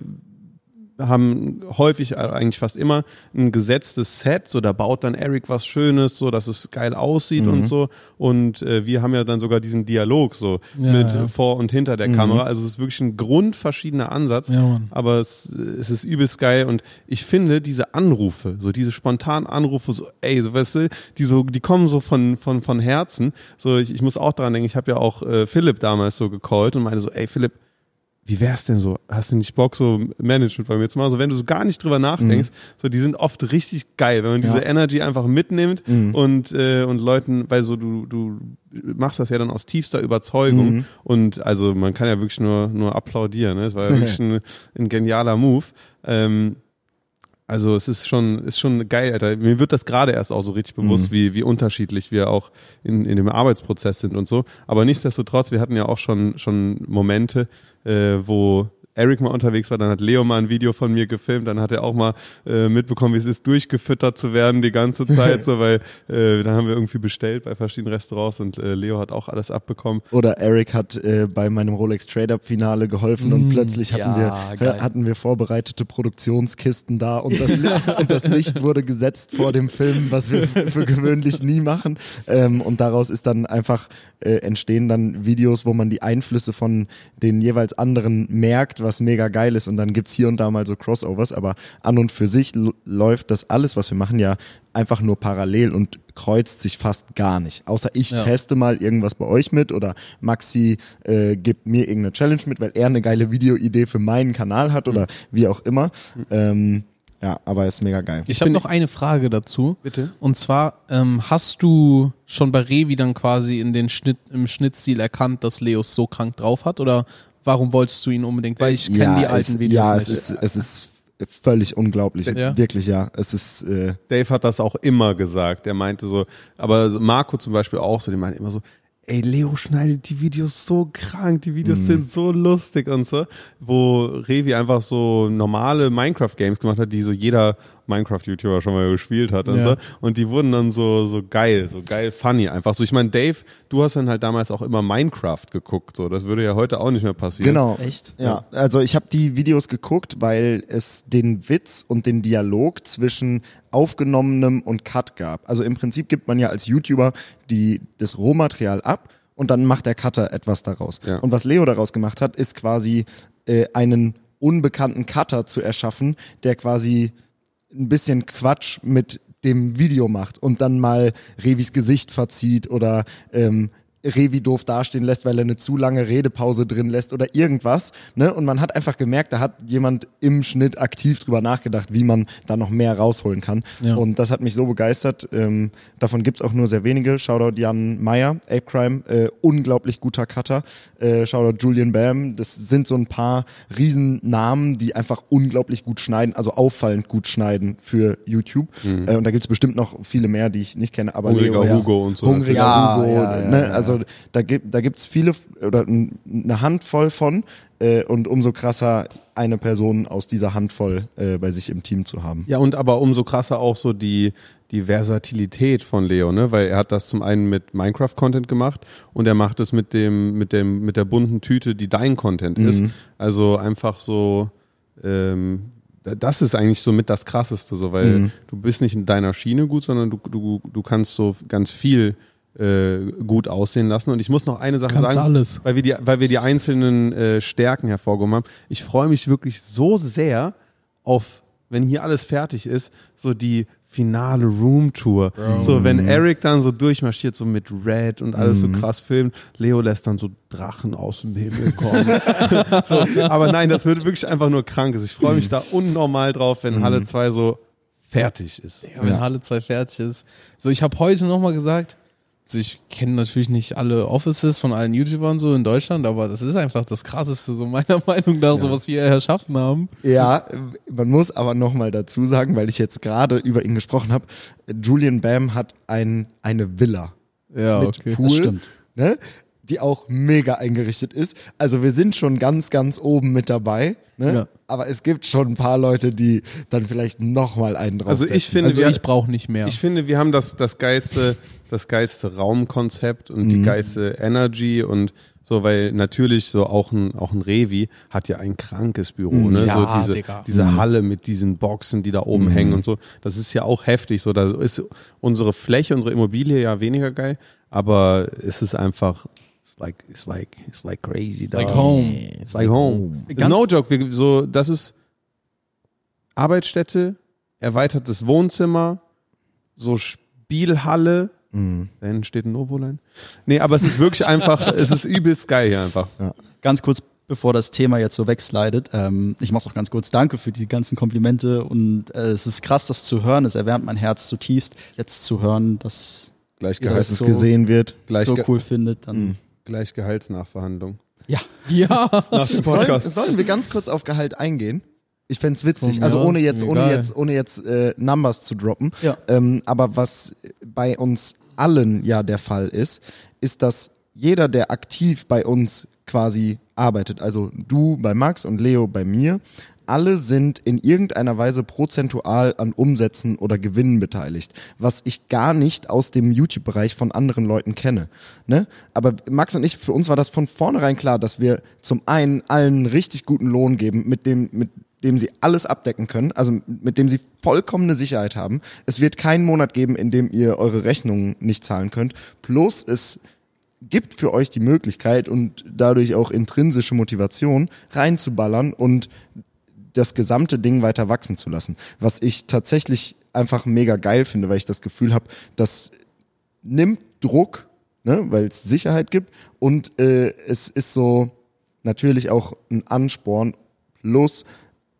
haben häufig, äh, eigentlich fast immer, ein gesetztes Set. So, da baut dann Eric was Schönes, so dass es geil aussieht und so. Und äh, wir haben ja dann sogar diesen Dialog so Ja, mit ja. vor und hinter der Kamera. Also es ist wirklich ein grundverschiedener Ansatz. Ja. Aber es, es ist übelst geil und ich finde diese Anrufe, so diese spontanen Anrufe, so ey, so weißt du, die so, die kommen so von von von Herzen. So ich, ich muss auch daran denken, ich habe ja auch äh, Philipp damals so gecallt und meinte so, ey Philipp, wie wär's denn so? Hast du nicht Bock, so Management bei mir zu machen? So, wenn du so gar nicht drüber nachdenkst, so, die sind oft richtig geil, wenn man diese Ja. Energy einfach mitnimmt und, äh, und Leuten, weil so du, du machst das ja dann aus tiefster Überzeugung und also man kann ja wirklich nur, nur applaudieren, ne? Es war ja wirklich ein, ein genialer Move. Ähm, also es ist schon, ist schon geil, Alter. Mir wird das gerade erst auch so richtig bewusst, wie, wie unterschiedlich wir auch in, in dem Arbeitsprozess sind und so. Aber nichtsdestotrotz, wir hatten ja auch schon, schon Momente, äh, wo Eric mal unterwegs war, dann hat Leo mal ein Video von mir gefilmt, dann hat er auch mal äh, mitbekommen, wie es ist, durchgefüttert zu werden die ganze Zeit, so weil äh, dann haben wir irgendwie bestellt bei verschiedenen Restaurants und äh, Leo hat auch alles abbekommen. Oder Eric hat äh, bei meinem Rolex Trade-Up Finale geholfen und plötzlich hatten ja, wir geil. äh, hatten wir vorbereitete Produktionskisten da und das, und das Licht wurde gesetzt vor dem Film, was wir für gewöhnlich nie machen. Ähm, und daraus ist dann einfach äh, entstehen dann Videos, wo man die Einflüsse von den jeweils anderen merkt, was mega geil ist. Und dann gibt's hier und da mal so Crossovers, aber an und für sich läuft das alles, was wir machen, ja einfach nur parallel und kreuzt sich fast gar nicht. Außer ich Ja. teste mal irgendwas bei euch mit oder Maxi äh, gibt mir irgendeine Challenge mit, weil er eine geile Videoidee für meinen Kanal hat oder wie auch immer. Ähm, ja, aber ist mega geil. Ich habe noch eine Frage dazu. Bitte? Und zwar, ähm, hast du schon bei Revi dann quasi in den Schnitt, im Schnittstil erkannt, dass Leos so krank drauf hat? Oder warum wolltest du ihn unbedingt? Weil ich kenne die alten es, Videos ja, nicht. es ist es ist völlig unglaublich, Ja. wirklich ja. Es ist äh, Dave hat das auch immer gesagt. Er meinte so, aber Marco zum Beispiel auch so, die meinte immer so, ey, Leo schneidet die Videos so krank, die Videos sind so lustig und so, wo Revi einfach so normale Minecraft-Games gemacht hat, die so jeder Minecraft-YouTuber schon mal gespielt hat und Ja. so. Und die wurden dann so, so geil, so geil funny einfach. So, ich meine, Dave, du hast dann halt damals auch immer Minecraft geguckt, so. Das würde ja heute auch nicht mehr passieren. Genau. Echt? Ja, also ich habe die Videos geguckt, weil es den Witz und den Dialog zwischen aufgenommenem und Cut gab. Also im Prinzip gibt man ja als YouTuber die, das Rohmaterial ab und dann macht der Cutter etwas daraus. Ja. Und was Leo daraus gemacht hat, ist quasi äh, einen unbekannten Cutter zu erschaffen, der quasi ein bisschen Quatsch mit dem Video macht und dann mal Revis Gesicht verzieht oder ähm, Revi doof dastehen lässt, weil er eine zu lange Redepause drin lässt oder irgendwas. Ne? Und man hat einfach gemerkt, da hat jemand im Schnitt aktiv drüber nachgedacht, wie man da noch mehr rausholen kann. Ja. Und das hat mich so begeistert. Ähm, davon gibt's auch nur sehr wenige. Shoutout Jan Meyer, Ape Crime, äh, unglaublich guter Cutter. Äh, Shoutout Julian Bam. Das sind so ein paar Riesennamen, die einfach unglaublich gut schneiden, also auffallend gut schneiden für YouTube. Äh, und da gibt's bestimmt noch viele mehr, die ich nicht kenne. Aber Hungriger Leo, ja. Hugo und so. Hungriger Ja, Hugo. ja, ja, ne? ja. Also da gibt da gibt's viele oder eine Handvoll von äh, und umso krasser eine Person aus dieser Handvoll äh, bei sich im Team zu haben. Ja, und aber umso krasser auch so die, die Versatilität von Leo, ne? Weil er hat das zum einen mit Minecraft-Content gemacht und er macht es mit dem, mit dem, mit der bunten Tüte, die dein Content ist. Also einfach so, ähm, das ist eigentlich so mit das Krasseste, so, weil du bist nicht in deiner Schiene gut, sondern du, du, du kannst so ganz viel äh, gut aussehen lassen. Und ich muss noch eine Sache Kannst sagen, alles. weil wir die, weil wir die einzelnen äh, Stärken hervorgehoben haben. Ich freue mich wirklich so sehr auf, wenn hier alles fertig ist, so die finale Roomtour. So, wenn Eric dann so durchmarschiert, so mit Red und alles so krass filmt, Leo lässt dann so Drachen aus dem Himmel kommen. so, aber nein, das wird wirklich einfach nur krank. Also ich freue mich da unnormal drauf, wenn Halle 2 so fertig ist. Ja, wenn Halle 2 fertig ist. So, ich habe heute nochmal gesagt, also ich kenne natürlich nicht alle Offices von allen YouTubern so in Deutschland, aber das ist einfach das Krasseste, so meiner Meinung nach, so was wir erschaffen haben. Ja, man muss aber nochmal dazu sagen, weil ich jetzt gerade über ihn gesprochen habe, Julian Bam hat ein, eine Villa Ja, mit okay. Pool, Das stimmt. Ne, die auch mega eingerichtet ist. Also wir sind schon ganz, ganz oben mit dabei. Ne? Ja. Aber es gibt schon ein paar Leute, die dann vielleicht nochmal einen Also draufsetzen. ich finde, Also wir, ich brauche nicht mehr. Ich finde, wir haben das, das geilste, das geilste Raumkonzept und die geilste Energy und So, weil natürlich so auch ein, auch ein Revi hat ja ein krankes Büro, Mhm. ne? Ja, so diese, Digga. diese Halle mit diesen Boxen, die da oben hängen und so. Das ist ja auch heftig. So, da ist unsere Fläche, unsere Immobilie ja weniger geil, aber es ist einfach, like, it's like, it's like crazy. Like dog. home. It's like home. Ganz- no joke. Wir, so, das ist Arbeitsstätte, erweitertes Wohnzimmer, so Spielhalle. Mhm. Da hinten steht ein Novoline. Nee, aber es ist wirklich einfach, es ist übelst geil hier einfach. Ganz kurz, bevor das Thema jetzt so wegslidet, ähm, ich mach's auch ganz kurz. Danke für die ganzen Komplimente und äh, es ist krass, das zu hören. Es erwärmt mein Herz zutiefst, jetzt zu hören, dass Gleich, Ja, Dass es so- gesehen wird. gleich, so cool findet. Dann Mhm. Gleich Gehaltsnachverhandlung. ja, Ja. Nach dem Sollen, Podcast. sollen wir ganz kurz auf Gehalt eingehen? Ich fänd's witzig, Von also ohne jetzt, ohne egal. jetzt, ohne jetzt äh, Numbers zu droppen. Ja. Ähm, aber was bei uns allen ja der Fall ist, ist, dass jeder, der aktiv bei uns quasi arbeitet, also du bei Max und Leo bei mir, alle sind in irgendeiner Weise prozentual an Umsätzen oder Gewinnen beteiligt, was ich gar nicht aus dem YouTube-Bereich von anderen Leuten kenne. Ne? Aber Max und ich, für uns war das von vornherein klar, dass wir zum einen allen einen richtig guten Lohn geben, mit dem, mit dem sie alles abdecken können, also mit dem sie vollkommene Sicherheit haben. Es wird keinen Monat geben, in dem ihr eure Rechnungen nicht zahlen könnt. Plus es gibt für euch die Möglichkeit und dadurch auch intrinsische Motivation reinzuballern und das gesamte Ding weiter wachsen zu lassen. Was ich tatsächlich einfach mega geil finde, weil ich das Gefühl habe, das nimmt Druck, ne, weil es Sicherheit gibt und äh, es ist so natürlich auch ein Ansporn plus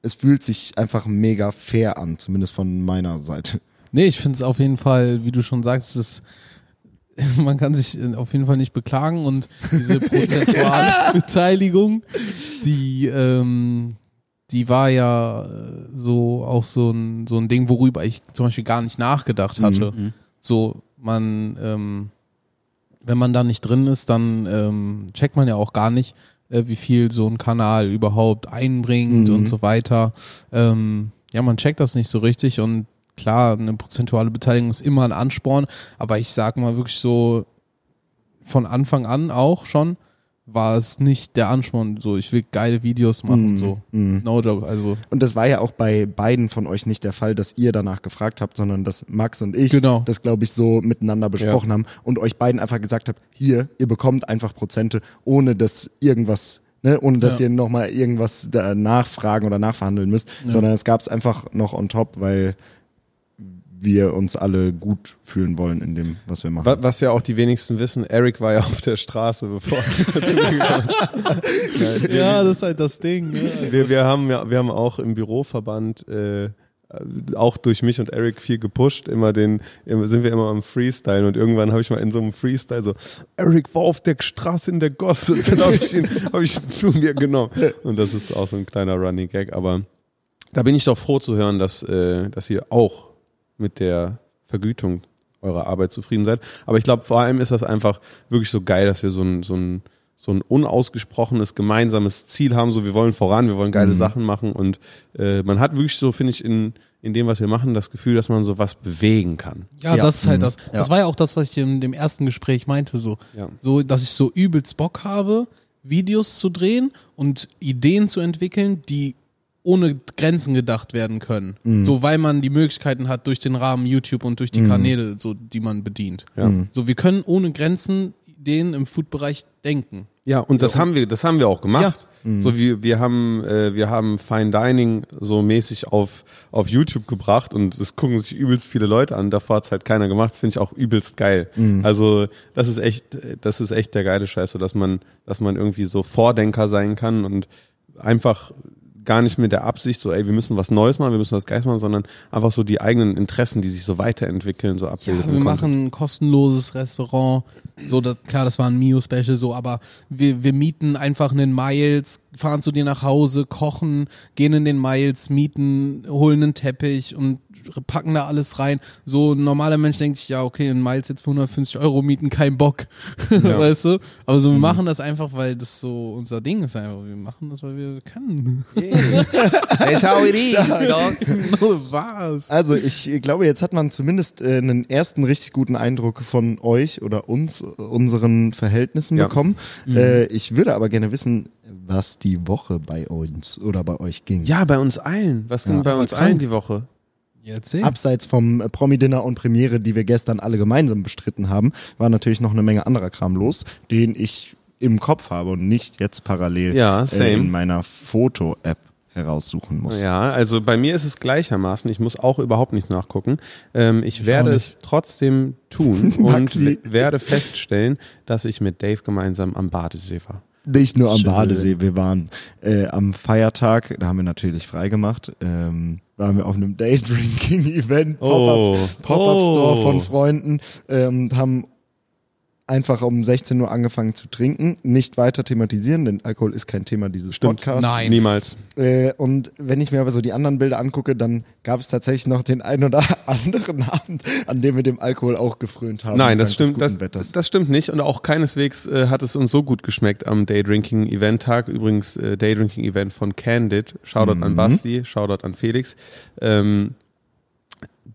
es fühlt sich einfach mega fair an, zumindest von meiner Seite. Nee, ich finde es auf jeden Fall, wie du schon sagst, es man kann sich äh, auf jeden Fall nicht beklagen und diese prozentuale Beteiligung, die, ähm, die war ja äh, so auch so ein, so ein Ding, worüber ich zum Beispiel gar nicht nachgedacht hatte. So, man, ähm, wenn man da nicht drin ist, dann ähm, checkt man ja auch gar nicht, äh, wie viel so ein Kanal überhaupt einbringt Mhm. und so weiter. Ähm, ja, man checkt das nicht so richtig und klar, eine prozentuale Beteiligung ist immer ein Ansporn, aber ich sag mal wirklich so von Anfang an auch schon war es nicht der Ansporn, so ich will geile Videos machen, Mhm. so Mhm. no joke, also Und das war ja auch bei beiden von euch nicht der Fall, dass ihr danach gefragt habt, sondern dass Max und ich Genau. das, glaube ich, so miteinander besprochen haben und euch beiden einfach gesagt habt, hier, ihr bekommt einfach Prozente, ohne dass irgendwas, ne, ohne dass Ja. ihr nochmal irgendwas nachfragen oder nachverhandeln müsst, sondern es gab es einfach noch on top, weil wir uns alle gut fühlen wollen in dem, was wir machen. Wa- Was ja auch die wenigsten wissen, Eric war ja auf der Straße, bevor er zu mir gekommen ist. Nein, wir- ja, das ist halt das Ding. wir, wir, haben ja, wir haben auch im Büroverband äh, auch durch mich und Eric viel gepusht, immer den, immer, sind wir immer am Freestyle und irgendwann habe ich mal in so einem Freestyle so, Eric war auf der Straße in der Gosse, und dann habe ich, ihn, hab ich ihn zu mir genommen. Und das ist auch so ein kleiner Running Gag, aber da bin ich doch froh zu hören, dass, äh, dass ihr auch mit der Vergütung eurer Arbeit zufrieden seid. Aber ich glaube, vor allem ist das einfach wirklich so geil, dass wir so ein, so ein, so ein unausgesprochenes gemeinsames Ziel haben. So, wir wollen voran, wir wollen geile Sachen machen und äh, man hat wirklich so, finde ich, in, in dem, was wir machen, das Gefühl, dass man so was bewegen kann. Ja, Ja. das ist halt das. Ja. Das war ja auch das, was ich in dem ersten Gespräch meinte, so. Ja. So, dass ich so übelst Bock habe, Videos zu drehen und Ideen zu entwickeln, die ohne Grenzen gedacht werden können. So, weil man die Möglichkeiten hat durch den Rahmen YouTube und durch die Kanäle, so, die man bedient. Ja. So, wir können ohne Grenzen Ideen im Food-Bereich denken. Ja, und das haben wir, das haben wir auch gemacht. So wie wir haben, äh, wir haben Fine Dining so mäßig auf auf YouTube gebracht und es gucken sich übelst viele Leute an. Davor hat's halt keiner gemacht. Das finde ich auch übelst geil. Also das ist echt, das ist echt der geile Scheiß, so dass man, dass man irgendwie so Vordenker sein kann und einfach gar nicht mit der Absicht, so, ey, wir müssen was Neues machen, wir müssen was Geiles machen, sondern einfach so die eigenen Interessen, die sich so weiterentwickeln, so Ja, abbilden. wir konnte. machen ein kostenloses Restaurant. So, das, klar, das war ein Mio-Special, so, aber wir, wir mieten einfach einen Miles fahren zu dir nach Hause, kochen, gehen in den Miles, mieten, holen einen Teppich und packen da alles rein. So ein normaler Mensch denkt sich, ja, okay, ein Miles jetzt für 150 Euro mieten, kein Bock. weißt du? Aber so, wir machen das einfach, weil das so unser Ding ist einfach. Wir machen das, weil wir können. That's how it is. Was? Also ich glaube, jetzt hat man zumindest äh, einen ersten richtig guten Eindruck von euch oder uns, unseren Verhältnissen Ja. bekommen. Äh, ich würde aber gerne wissen, was die Woche bei uns oder bei euch ging. Ja, bei uns allen. Was ging Ja. bei uns krank. allen die Woche? Jetzt sehen. Abseits vom äh, Promi-Dinner und Premiere, die wir gestern alle gemeinsam bestritten haben, war natürlich noch eine Menge anderer Kram los, den ich im Kopf habe und nicht jetzt parallel Ja, äh, in meiner Foto-App heraussuchen muss. Ja, also bei mir ist es gleichermaßen. Ich muss auch überhaupt nichts nachgucken. Ähm, ich, werde auch es trotzdem tun und werde feststellen, dass ich mit Dave gemeinsam am Badesee war. Nicht nur am Schön. Badesee, wir waren äh, am Feiertag, da haben wir natürlich frei gemacht, ähm, waren wir auf einem Daydrinking-Event, Oh. Pop-Up Pop Store Oh. von Freunden, ähm, haben einfach um 16 Uhr angefangen zu trinken, nicht weiter thematisieren, denn Alkohol ist kein Thema dieses Podcasts. Nein. Niemals. Äh, und wenn ich mir aber so die anderen Bilder angucke, dann gab es tatsächlich noch den einen oder anderen Abend, an dem wir dem Alkohol auch gefrönt haben. Nein, das stimmt, das, das stimmt nicht und auch keineswegs äh, hat es uns so gut geschmeckt am Daydrinking Event Tag. Übrigens äh, Daydrinking Event von Candid. Shoutout an Basti, Shoutout an Felix. Ähm,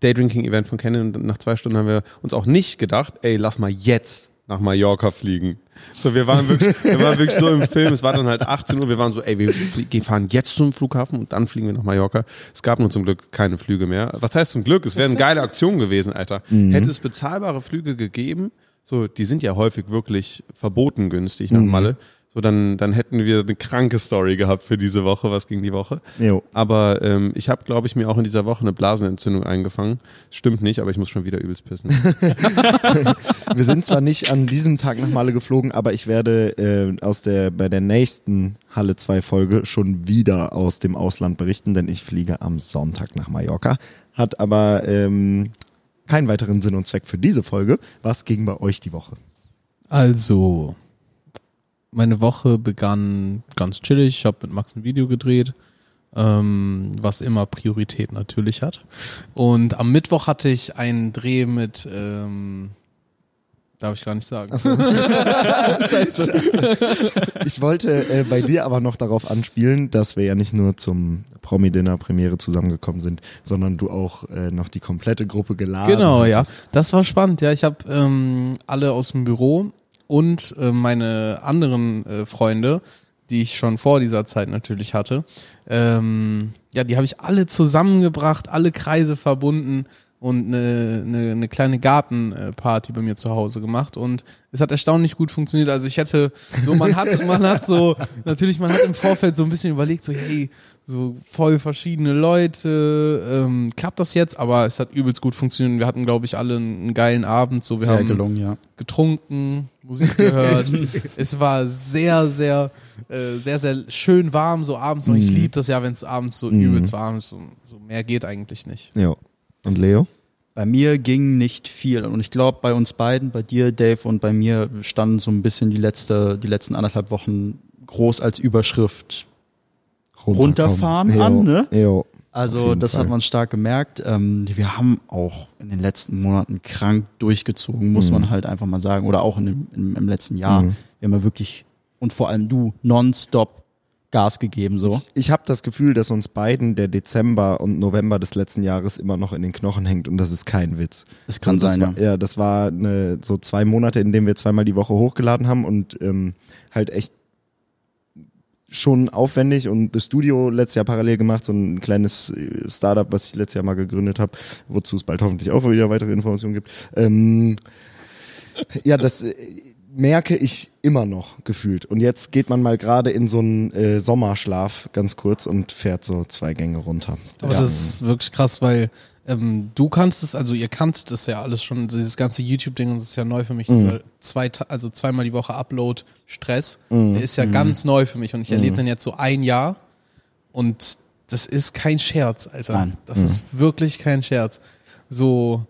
Daydrinking Event von Candid und nach zwei Stunden haben wir uns auch nicht gedacht, ey, lass mal jetzt nach Mallorca fliegen. So, wir waren wirklich, wir waren wirklich so im Film, es war dann halt 18 Uhr, wir waren so, ey, wir fahren jetzt zum Flughafen und dann fliegen wir nach Mallorca. Es gab nur zum Glück keine Flüge mehr. Was heißt zum Glück? Es wäre eine geile Aktion gewesen, Alter. Hätte es bezahlbare Flüge gegeben, so, die sind ja häufig wirklich verboten günstig nach Malle, so, dann, dann hätten wir eine kranke Story gehabt für diese Woche, was ging die Woche. Jo. Aber ähm, ich habe, glaube ich, mir auch in dieser Woche eine Blasenentzündung eingefangen. Stimmt nicht, aber ich muss schon wieder übelst pissen. Wir sind zwar nicht an diesem Tag nach Malle geflogen, aber ich werde äh, aus der bei der nächsten Halle 2 Folge schon wieder aus dem Ausland berichten, denn ich fliege am Sonntag nach Mallorca. Hat aber ähm, keinen weiteren Sinn und Zweck für diese Folge. Was ging bei euch die Woche? Also, meine Woche begann ganz chillig. Ich habe mit Max ein Video gedreht, ähm, was immer Priorität natürlich hat. Und am Mittwoch hatte ich einen Dreh mit, ähm, darf ich gar nicht sagen. Ich wollte äh, bei dir aber noch darauf anspielen, dass wir ja nicht nur zum Promi-Dinner-Premiere zusammengekommen sind, sondern du auch äh, noch die komplette Gruppe geladen Genau, ja. hast. Das war spannend. Ja, ich habe ähm, alle aus dem Büro und äh, meine anderen äh, Freunde, die ich schon vor dieser Zeit natürlich hatte, ähm, ja, die habe ich alle zusammengebracht, alle Kreise verbunden und eine, eine, eine kleine Gartenparty bei mir zu Hause gemacht und es hat erstaunlich gut funktioniert. Also ich hätte so, man hat, man hat so, natürlich, man hat im Vorfeld so ein bisschen überlegt, so hey, so voll verschiedene Leute, ähm, klappt das jetzt? Aber es hat übelst gut funktioniert. Wir hatten, glaube ich, alle einen, einen geilen Abend. So, wir Sehr haben gelungen, ja. getrunken, Musik gehört. es war sehr, sehr, äh, sehr, sehr schön warm, so abends. Und ich liebe das ja, wenn es abends so übelst warm ist. So, so mehr geht eigentlich nicht. Ja. Und Leo? Bei mir ging nicht viel und ich glaube bei uns beiden, bei dir Dave und bei mir standen so ein bisschen die letzte, die letzten anderthalb Wochen groß als Überschrift. Runterfahren Jo. an, ne? Jo. Also das Fall. hat man stark gemerkt. Ähm, wir haben auch in den letzten Monaten krank durchgezogen, muss man halt einfach mal sagen. Oder auch in dem, im, im letzten Jahr. Mhm. Wir haben ja wirklich und vor allem du nonstop Gas gegeben so. Ich, ich habe das Gefühl, dass uns beiden der Dezember und November des letzten Jahres immer noch in den Knochen hängt und das ist kein Witz. Es kann das sein, war, ja. ja. das war eine, so zwei Monate, in denen wir zweimal die Woche hochgeladen haben und ähm, halt echt schon aufwendig und das Studio letztes Jahr parallel gemacht, so ein kleines äh, Startup, was ich letztes Jahr mal gegründet habe, wozu es bald hoffentlich auch wieder weitere Informationen gibt. Ähm, ja, das äh, merke ich immer noch gefühlt. Und jetzt geht man mal gerade in so einen äh, Sommerschlaf ganz kurz und fährt so zwei Gänge runter. Aber das ist wirklich krass, weil ähm, du kannst es, also ihr kanntet das ja alles schon, dieses ganze YouTube-Ding, und das ist ja neu für mich, dieser zwei, also zweimal die Woche Upload Stress, der ist ja ganz neu für mich und ich erlebe den jetzt so ein Jahr und das ist kein Scherz, Alter. Nein. Das ist wirklich kein Scherz. So,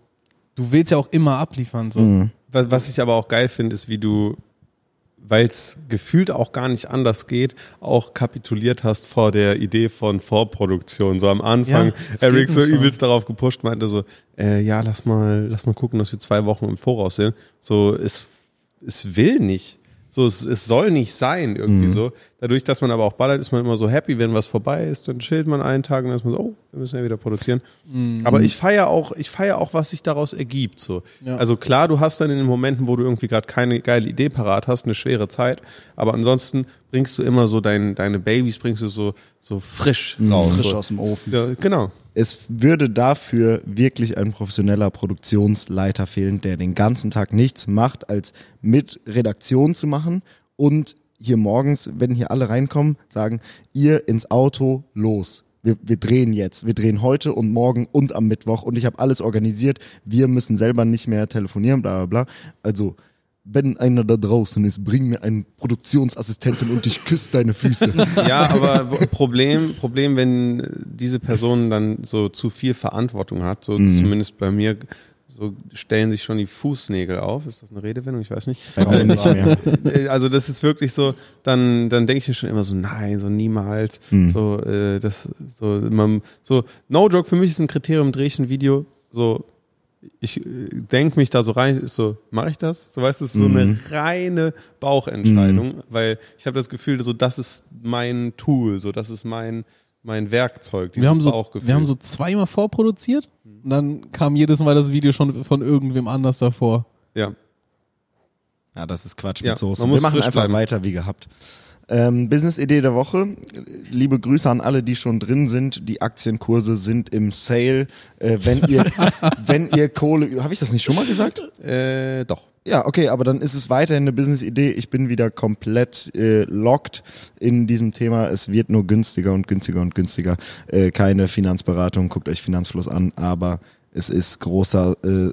du willst ja auch immer abliefern, so. Was, was ich aber auch geil finde, ist, wie du weil es gefühlt auch gar nicht anders geht, auch kapituliert hast vor der Idee von Vorproduktion. So am Anfang, Ja, Eric so übelst darauf gepusht, meinte so, äh, ja, lass mal, lass mal gucken, dass wir zwei Wochen im Voraus sind. So, es, es will nicht. So, es, es soll nicht sein, irgendwie Mhm. so. Dadurch, dass man aber auch ballert, ist man immer so happy, wenn was vorbei ist, dann chillt man einen Tag und dann ist man so, oh, wir müssen ja wieder produzieren. Mhm. Aber ich feiere auch, ich feiere auch, was sich daraus ergibt. So. Ja. Also klar, du hast dann in den Momenten, wo du irgendwie gerade keine geile Idee parat hast, eine schwere Zeit. Aber ansonsten bringst du immer so dein, deine Babys, bringst du so, so frisch raus. Frisch so. aus dem Ofen. Ja, genau. Es würde dafür wirklich ein professioneller Produktionsleiter fehlen, der den ganzen Tag nichts macht, als mit Redaktion zu machen und hier morgens, wenn hier alle reinkommen, sagen, ihr ins Auto, los. Wir, wir drehen jetzt. Wir drehen heute und morgen und am Mittwoch und ich habe alles organisiert. Wir müssen selber nicht mehr telefonieren, bla bla bla. Also, wenn einer da draußen ist, bring mir einen Produktionsassistenten und ich küsse deine Füße. Ja, aber Problem, Problem, wenn diese Person dann so zu viel Verantwortung hat, so zumindest bei mir, so stellen sich schon die Fußnägel auf. Ist das eine Redewendung? Ich weiß nicht. Mir nicht mehr. Äh, Also das ist wirklich so, dann, dann denke ich mir schon immer so, nein, so niemals. So, äh, das, so, man, so, no joke, für mich ist ein Kriterium, drehe ich ein Video, so, ich denke mich da so rein, ist so, mache ich das? So weißt du, es ist so eine reine Bauchentscheidung, weil ich habe das Gefühl, so, das ist mein Tool, so, das ist mein, mein Werkzeug, dieses Wir haben, so, Bauchgefühl. wir haben so zweimal vorproduziert und dann kam jedes Mal das Video schon von irgendwem anders davor. ja. Ja, das ist Quatsch Ja, mit Soße. man Wir machen einfach bleiben. weiter wie gehabt. Ähm, Business-Idee der Woche. Liebe Grüße an alle, die schon drin sind. Die Aktienkurse sind im Sale. Äh, wenn ihr, wenn ihr Kohle, habe ich das nicht schon mal gesagt? Äh, doch. Ja, okay, aber dann ist es weiterhin eine Business-Idee. Ich bin wieder komplett äh, locked in diesem Thema. Es wird nur günstiger und günstiger und günstiger. Äh, keine Finanzberatung, guckt euch Finanzfluss an, aber es ist großer äh,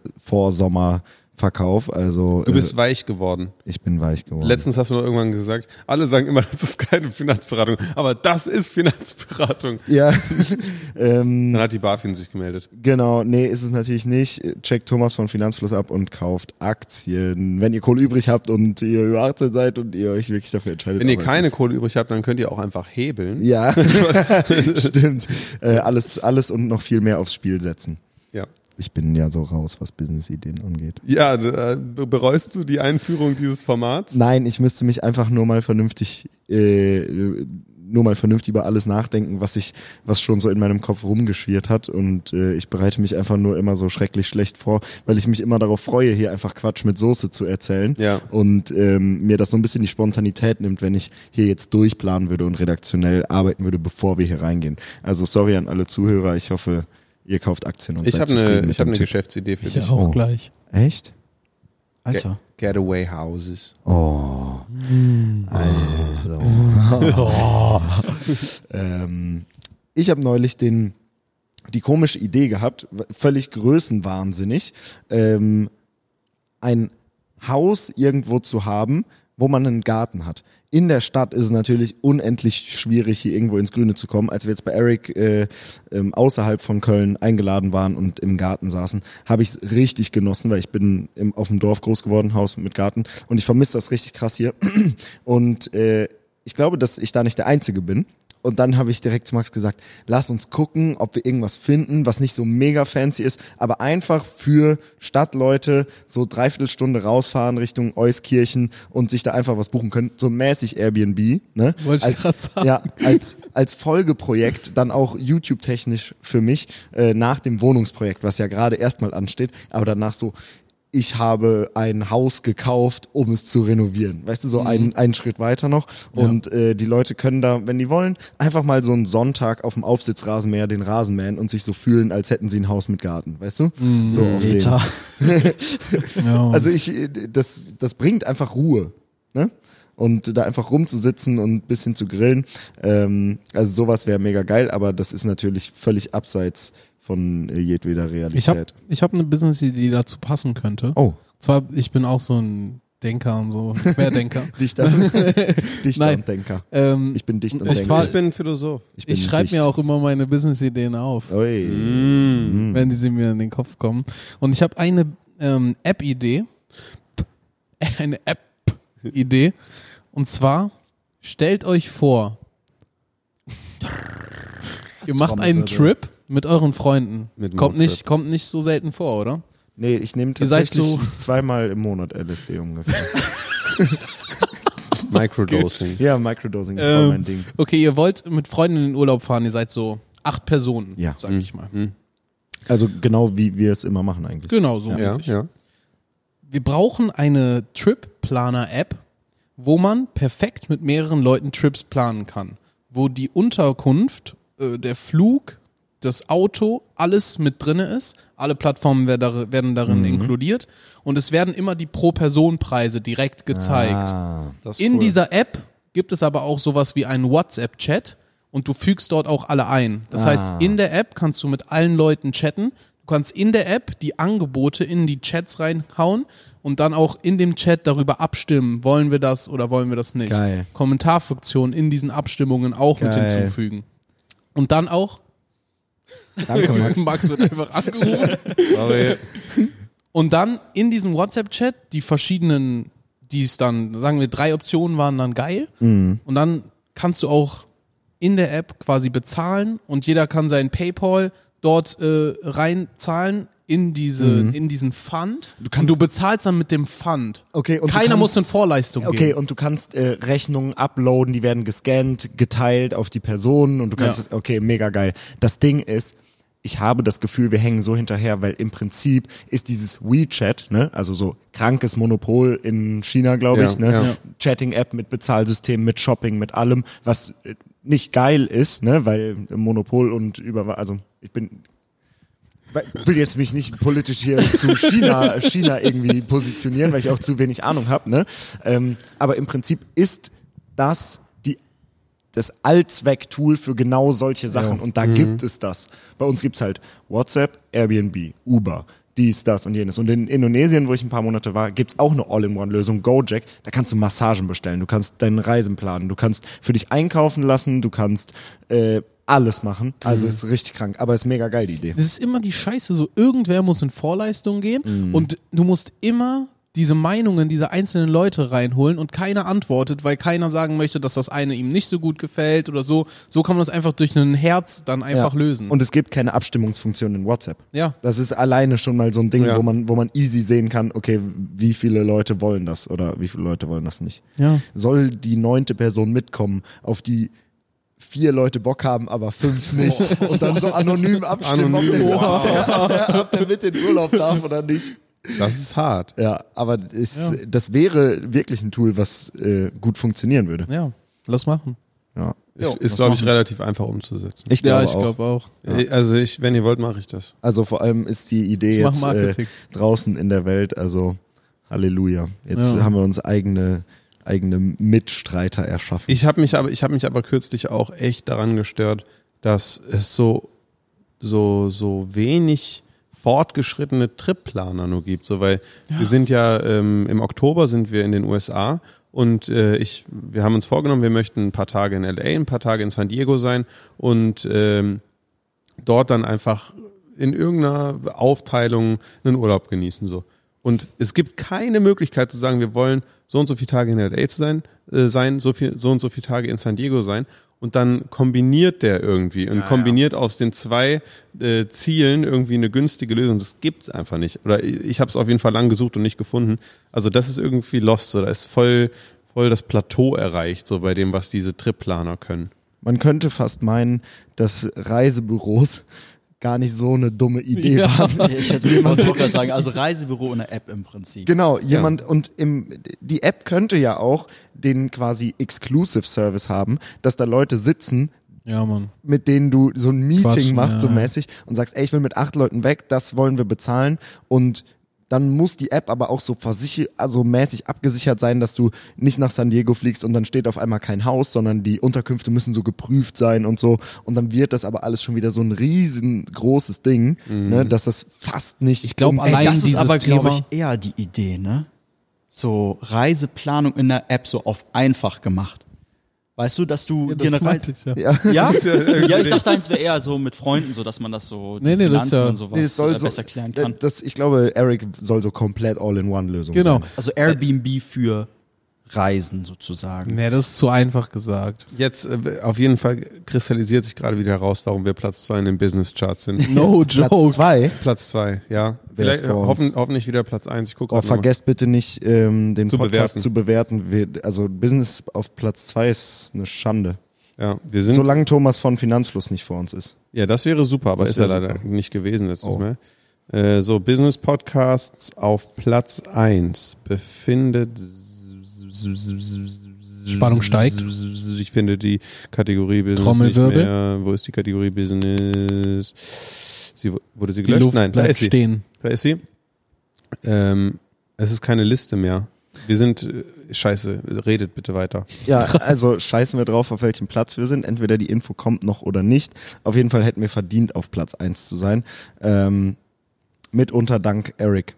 Vorsommerverkauf. Also Du bist äh, weich geworden. ich bin weich geworden. Letztens hast du noch irgendwann gesagt, alle sagen immer, das ist keine Finanzberatung, aber das ist Finanzberatung. Ja, ähm, Dann hat die BaFin sich gemeldet. genau, nee, ist es natürlich nicht. Checkt Thomas von Finanzfluss ab und kauft Aktien. Wenn ihr Kohle übrig habt und ihr über 18 seid und ihr euch wirklich dafür entscheidet. Wenn ihr keine Kohle übrig habt, dann könnt ihr auch einfach hebeln. Ja, stimmt. Äh, alles, alles und noch viel mehr aufs Spiel setzen. Ja. Ich bin ja so raus, was Business-Ideen angeht. Ja, äh, be- bereust du die Einführung dieses Formats? Nein, ich müsste mich einfach nur mal vernünftig, äh, nur mal vernünftig über alles nachdenken, was ich, was schon so in meinem Kopf rumgeschwirrt hat. Und äh, ich bereite mich einfach nur immer so schrecklich schlecht vor, weil ich mich immer darauf freue, hier einfach Quatsch mit Soße zu erzählen. Ja. Und ähm, mir das so ein bisschen die Spontanität nimmt, wenn ich hier jetzt durchplanen würde und redaktionell arbeiten würde, bevor wir hier reingehen. Also sorry an alle Zuhörer. Ich hoffe, ihr kauft Aktien und Ich seid habe zufrieden eine, mit ich hab dem eine Tipp. Geschäftsidee für Ich dich. auch Oh. gleich. Echt? Alter. Getaway Houses. Oh. Also. ähm, ich habe neulich den die komische Idee gehabt, völlig größenwahnsinnig, ähm, ein Haus irgendwo zu haben, wo man einen Garten hat. In der Stadt ist es natürlich unendlich schwierig, hier irgendwo ins Grüne zu kommen. Als wir jetzt bei Eric äh, ähm, außerhalb von Köln eingeladen waren und im Garten saßen, habe ich es richtig genossen, weil ich bin im, auf dem Dorf groß geworden, Haus mit Garten und ich vermisse das richtig krass hier. Und äh, ich glaube, dass ich da nicht der Einzige bin. Und dann habe ich direkt zu Max gesagt, lass uns gucken, ob wir irgendwas finden, was nicht so mega fancy ist, aber einfach für Stadtleute so dreiviertel Stunde rausfahren Richtung Euskirchen und sich da einfach was buchen können. So mäßig Airbnb, ne? Wollte ich als, grad sagen. Ja, als, als Folgeprojekt, dann auch YouTube-technisch für mich, äh, nach dem Wohnungsprojekt, was ja gerade erstmal ansteht, aber danach so, ich habe ein Haus gekauft, um es zu renovieren. Weißt du, so einen, einen Schritt weiter noch. Und äh, die Leute können da, wenn die wollen, einfach mal so einen Sonntag auf dem Aufsitzrasenmäher den Rasen mähen und sich so fühlen, als hätten sie ein Haus mit Garten. Weißt du? So auf den. Ja. Also ich, das, das bringt einfach Ruhe, ne? Und da einfach rumzusitzen und ein bisschen zu grillen. Ähm, also sowas wäre mega geil, aber das ist natürlich völlig abseits von äh, jedweder ich habe Realität. ich hab eine Business-Idee, die dazu passen könnte. oh, Zwar, ich bin auch so ein Denker und so, Querdenker. Dichter. Dichter Nein. und Denker. ähm, Ich bin dicht und Und denke. zwar- Ich bin Philosoph. Ich, ich schreibe mir auch immer meine Business-Ideen auf, Ui. Mm. wenn die sie mir in den Kopf kommen. Und ich habe eine ähm, App-Idee. Eine App. Idee. Und zwar, stellt euch vor, ihr macht einen. Trip mit euren Freunden. Mit kommt nicht, kommt nicht so selten vor, oder? Nee, ich nehme tatsächlich so- zweimal im Monat LSD ungefähr. Microdosing. ja, Microdosing ist voll Ähm, mein Ding. Okay, ihr wollt mit Freunden in den Urlaub fahren, ihr seid so acht Personen, Ja. sag ich mal. Also genau wie wir es immer machen eigentlich. Genau, so Ja, ja. Wir brauchen eine Trip-Planer-App, wo man perfekt mit mehreren Leuten Trips planen kann. Wo die Unterkunft, äh, der Flug, das Auto, alles mit drinne ist. Alle Plattformen werden darin inkludiert. Und es werden immer die Pro-Person-Preise direkt gezeigt. Ah, In cool. dieser App gibt es aber auch sowas wie einen WhatsApp-Chat und du fügst dort auch alle ein. Das Ah. heißt, in der App kannst du mit allen Leuten chatten. Du kannst in der App die Angebote in die Chats reinhauen und dann auch in dem Chat darüber abstimmen, wollen wir das oder wollen wir das nicht. Geil. Kommentarfunktion in diesen Abstimmungen auch mit Geil. hinzufügen. Und dann auch, danke Max. Max wird einfach angerufen. Sorry. Und dann in diesem WhatsApp-Chat die verschiedenen, die es dann, sagen wir, drei Optionen waren dann geil. Mhm. Und dann kannst du auch in der App quasi bezahlen und jeder kann sein PayPal dort äh, reinzahlen in diese, in diesen Fund. Du, kannst- und du bezahlst dann mit dem Fund. Okay, und Keiner kannst- muss in Vorleistung Okay, gehen. und du kannst äh, Rechnungen uploaden, die werden gescannt, geteilt auf die Personen und du kannst Ja. es, okay, mega geil. Das Ding ist, ich habe das Gefühl, wir hängen so hinterher, weil im Prinzip ist dieses WeChat, ne, also so krankes Monopol in China, glaube Ja, ich, ne, ja. Chatting-App mit Bezahlsystem, mit Shopping, mit allem, was äh, nicht geil ist, ne, weil Monopol und über, also ich bin will jetzt mich nicht politisch hier zu China, China irgendwie positionieren, weil ich auch zu wenig Ahnung habe, ne? Ähm, aber im Prinzip ist das die das Allzweck-Tool für genau solche Sachen und da gibt es das. Bei uns gibt's halt WhatsApp, Airbnb, Uber, dies, das und jenes. Und in Indonesien, wo ich ein paar Monate war, gibt's auch eine All-in-One-Lösung, Gojek. Da kannst du Massagen bestellen, du kannst deine Reisen planen, du kannst für dich einkaufen lassen, du kannst äh, alles machen. Also ist richtig krank, aber ist mega geil, die Idee. Das ist immer die Scheiße, so irgendwer muss in Vorleistung gehen Mhm. und du musst immer diese Meinungen dieser einzelnen Leute reinholen und keiner antwortet, weil keiner sagen möchte, dass das eine ihm nicht so gut gefällt oder so. So kann man das einfach durch ein Herz dann einfach Ja. lösen. Und es gibt keine Abstimmungsfunktion in WhatsApp. ja. Das ist alleine schon mal so ein Ding, Ja. wo man, wo man easy sehen kann, okay, wie viele Leute wollen das oder wie viele Leute wollen das nicht. Ja. Soll die neunte Person mitkommen, auf die vier Leute Bock haben, aber fünf nicht und dann so anonym abstimmen, ob, Anonym, der, wow. ob, der, ob, der, ob der mit in den Urlaub darf oder nicht. Das ist hart. Ja, aber ist, das wäre wirklich ein Tool, was äh, gut funktionieren würde. Ja, lass machen. Ja, Ist, Ja, ist glaube ich, relativ einfach umzusetzen. ich ja, glaube ich auch. glaube auch. Also ich, wenn ihr wollt, mache ich das. Also vor allem ist die Idee jetzt äh, draußen in der Welt, also Halleluja. Jetzt Ja. haben wir uns eigene, eigene Mitstreiter erschaffen. Ich habe mich aber, ich habe mich aber kürzlich auch echt daran gestört, dass es so, so, so wenig fortgeschrittene Tripplaner nur gibt. So, weil wir sind ja ähm, im Oktober sind wir in den USA und äh, ich, wir haben uns vorgenommen, wir möchten ein paar Tage in LA, ein paar Tage in San Diego sein und ähm, dort dann einfach in irgendeiner Aufteilung einen Urlaub genießen so. Und es gibt keine Möglichkeit zu sagen, wir wollen so und so viele Tage in LA zu sein, äh, sein, so viel, so und so viele Tage in San Diego sein. Und dann kombiniert der irgendwie und kombiniert aus den zwei äh, Zielen irgendwie eine günstige Lösung. Das gibt's einfach nicht. Oder ich, ich habe es auf jeden Fall lang gesucht und nicht gefunden. Also das ist irgendwie lost. So, da ist voll, voll das Plateau erreicht, so bei dem, was diese Tripplaner können. Man könnte fast meinen, dass Reisebüros gar nicht so eine dumme Idee Ja. waren. Ich hätte jemand auch gerade sagen, also Reisebüro und eine App im Prinzip. Genau, jemand und im, die App könnte ja auch den quasi Exclusive Service haben, dass da Leute sitzen, Ja, Mann. mit denen du so ein Meeting Quatschen, machst, so ja. mäßig, und sagst, ey, ich will mit acht Leuten weg, das wollen wir bezahlen. Und dann muss die App aber auch so versichert, also mäßig abgesichert sein, dass du nicht nach San Diego fliegst und dann steht auf einmal kein Haus, sondern die Unterkünfte müssen so geprüft sein und so. Und dann wird das aber alles schon wieder so ein riesengroßes Ding, ne, dass das fast nicht. Ich glaub, allein Ey, das ist dieses aber, glaube ich, eher die Idee, ne? So Reiseplanung in der App so auf einfach gemacht. Weißt du, dass du dir eine Reise. ich, ja. ja. Ja? irgendwie ja, ich dachte, eins wäre eher so mit Freunden, so dass man das so die Nee, nee, das ist Finanzen ja- und sowas Nee, es soll äh, so, besser klären kann. Das, ich glaube, Eric soll so komplett All-in-One-Lösung Genau. sein. Also Airbnb für Reisen sozusagen. Nee, das ist zu einfach gesagt. Jetzt äh, auf jeden Fall kristallisiert sich gerade wieder heraus, warum wir Platz zwei in den Business Charts sind. No Platz joke. zwei. Platz zwei, ja. Vielleicht, hoffen, hoffentlich wieder Platz eins. Ich gucke Oh, vergesst bitte nicht, ähm, den Zu Podcast bewerten. zu bewerten. Wir, also Business auf Platz zwei ist eine Schande. Ja, wir sind. Solange Thomas von Finanzfluss nicht vor uns ist. Ja, das wäre super, aber Das ist er wäre leider super. nicht gewesen letztes Oh. Mal. Äh, so, Business Podcasts auf Platz 1 befindet. Spannung steigt. Ich finde die Kategorie Business Trommelwirbel. nicht mehr. Wo ist die Kategorie Business? Sie, wurde sie Die gelöscht? Luft Nein, da bleibt ist sie. stehen. Da ist sie. Ähm, es ist keine Liste mehr. Wir sind, äh, scheiße, redet bitte weiter. Ja, also scheißen wir drauf, auf welchem Platz wir sind. Entweder die Info kommt noch oder nicht. Auf jeden Fall hätten wir verdient, auf Platz eins zu sein. Ähm, mitunter dank Eric.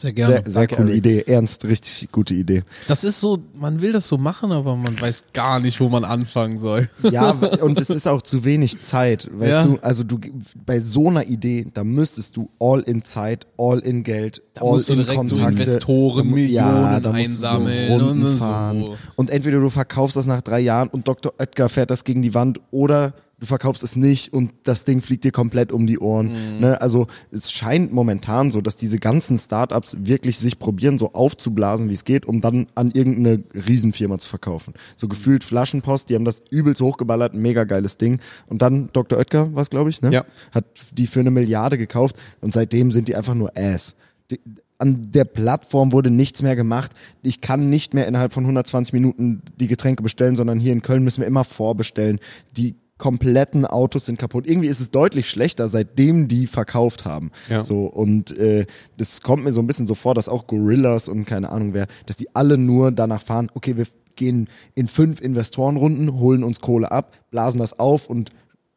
Sehr gerne. Sehr, sehr Danke, coole Eric. Idee. Ernst, richtig gute Idee. Das ist so, man will das so machen, aber man weiß gar nicht, wo man anfangen soll. Ja, und es ist auch zu wenig Zeit. Weißt Ja. du, also du bei so einer Idee, da müsstest du all in Zeit, all in Geld, Da all musst du in direkt so Kontakte. Investoren, Da mu- Millionen da musst du einsammeln So Runden und so. fahren. Und entweder du verkaufst das nach drei Jahren und Dr. Oetker fährt das gegen die Wand oder du verkaufst es nicht und das Ding fliegt dir komplett um die Ohren. Mhm. Ne? Also es scheint momentan so, dass diese ganzen Startups wirklich sich probieren, so aufzublasen, wie es geht, um dann an irgendeine Riesenfirma zu verkaufen. So gefühlt Flaschenpost, die haben das übelst hochgeballert, mega geiles Ding. Und dann Dr. Oetker, was glaube ich, ne? Ja. hat die für eine Milliarde gekauft und seitdem sind die einfach nur Ass. Die, an der Plattform wurde nichts mehr gemacht. Ich kann nicht mehr innerhalb von 120 Minuten die Getränke bestellen, sondern hier in Köln müssen wir immer vorbestellen. Die kompletten Autos sind kaputt. Irgendwie ist es deutlich schlechter, seitdem die verkauft haben. Ja. So und äh, das kommt mir so ein bisschen so vor, dass auch Gorillas und keine Ahnung wer, dass die alle nur danach fahren. Okay, wir gehen in fünf Investorenrunden, holen uns Kohle ab, blasen das auf und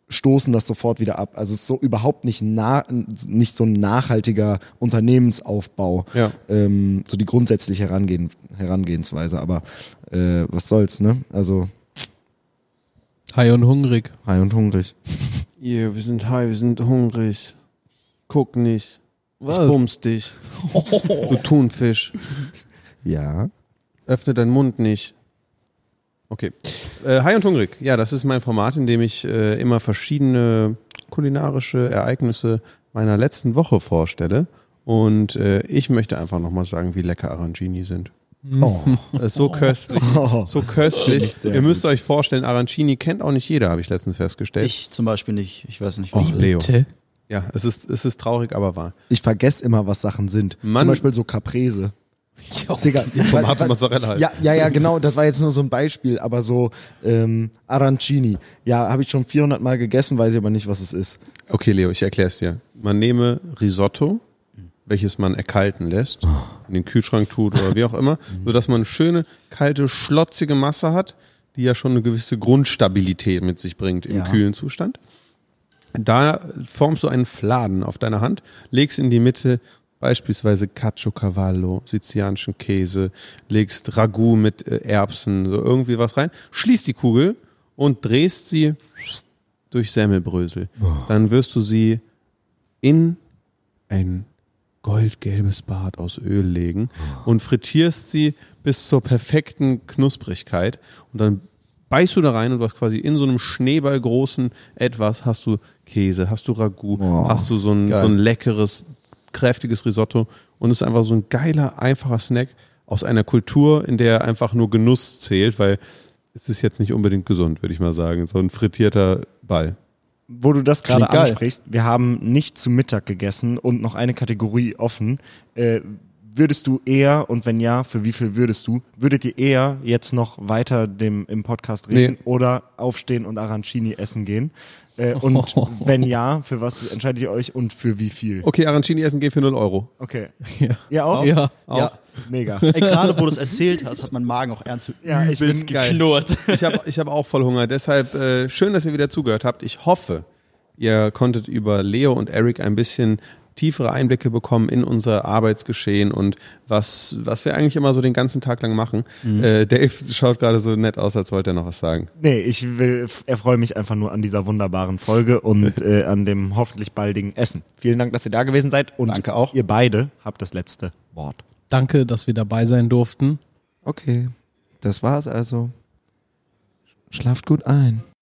stoßen das sofort wieder ab. Also es ist so überhaupt nicht, na, nicht so ein nachhaltiger Unternehmensaufbau. Ja. Ähm, so die grundsätzliche Herangehen, Herangehensweise. Aber äh, was soll's, ne? Also High und hungrig. high und hungrig. Yeah, wir sind high, wir sind hungrig. Guck nicht. Was? Ich bums dich. Du Thunfisch. Ja. Öffne deinen Mund nicht. Okay. Äh, High und hungrig. Ja, das ist mein Format, in dem ich äh, immer verschiedene kulinarische Ereignisse meiner letzten Woche vorstelle. Und äh, ich möchte einfach nochmal sagen, wie lecker Arancini sind. Oh. Das ist so köstlich. Oh. So köstlich. Ihr müsst gut. euch vorstellen, Arancini kennt auch nicht jeder, habe ich letztens festgestellt. Ich zum Beispiel nicht. Ich weiß nicht, was Och, das ist. Leo. Bitte? Ja, es ist, es ist traurig, aber wahr. Ich vergesse immer, was Sachen sind. Mann. Zum Beispiel so Caprese. Digga, Tomate weil- Mozzarella halt. Ja, ja, ja, genau. Das war jetzt nur so ein Beispiel. Aber so ähm, Arancini. Ja, habe ich schon 400 Mal gegessen, weiß ich aber nicht, was es ist. Okay, Leo, ich erkläre es dir. Man nehme Risotto, welches man erkalten lässt, in den Kühlschrank tut oder wie auch immer, sodass man eine schöne, kalte, schlotzige Masse hat, die ja schon eine gewisse Grundstabilität mit sich bringt im Ja. kühlen Zustand. Da formst du einen Fladen auf deiner Hand, legst in die Mitte beispielsweise Caciocavallo, sizilianischen Käse, legst Ragout mit äh, Erbsen, so irgendwie was rein, schließt die Kugel und drehst sie durch Semmelbrösel. Dann wirst du sie in ein goldgelbes Bad aus Öl legen und frittierst sie bis zur perfekten Knusprigkeit und dann beißt du da rein und du hast quasi in so einem schneeballgroßen etwas hast du Käse, hast du Ragout, Boah, hast du so ein, geil. so ein leckeres, kräftiges Risotto und es ist einfach so ein geiler, einfacher Snack aus einer Kultur, in der einfach nur Genuss zählt, weil es ist jetzt nicht unbedingt gesund, würde ich mal sagen, so ein frittierter Ball. Wo du das gerade ansprichst, wir haben nicht zu Mittag gegessen und noch eine Kategorie offen. Äh, würdest du eher, und wenn ja, für wie viel würdest du, würdet ihr eher jetzt noch weiter dem, im Podcast reden Nee. oder aufstehen und Arancini essen gehen? Äh, und wenn ja, für was entscheidet ihr euch und für wie viel? Okay, Arancini essen geht für 0 Euro. Okay. Ja. Ja, auch? Ja. Ja. Mega. Ey, gerade wo du es erzählt hast, hat mein Magen auch ernst Ja, ich bin geil. geknurrt. Ich habe ich hab auch voll Hunger. Deshalb äh, schön, dass ihr wieder zugehört habt. Ich hoffe, ihr konntet über Leo und Eric ein bisschen tiefere Einblicke bekommen in unser Arbeitsgeschehen und was, was wir eigentlich immer so den ganzen Tag lang machen. Äh, Dave schaut gerade so nett aus, als wollte er noch was sagen. Nee, ich will, erfreue mich einfach nur an dieser wunderbaren Folge und äh, an dem hoffentlich baldigen Essen. Vielen Dank, dass ihr da gewesen seid und Danke auch. ihr beide habt das letzte Wort. Danke, dass wir dabei sein durften. Okay, das war's also. Schlaft gut ein.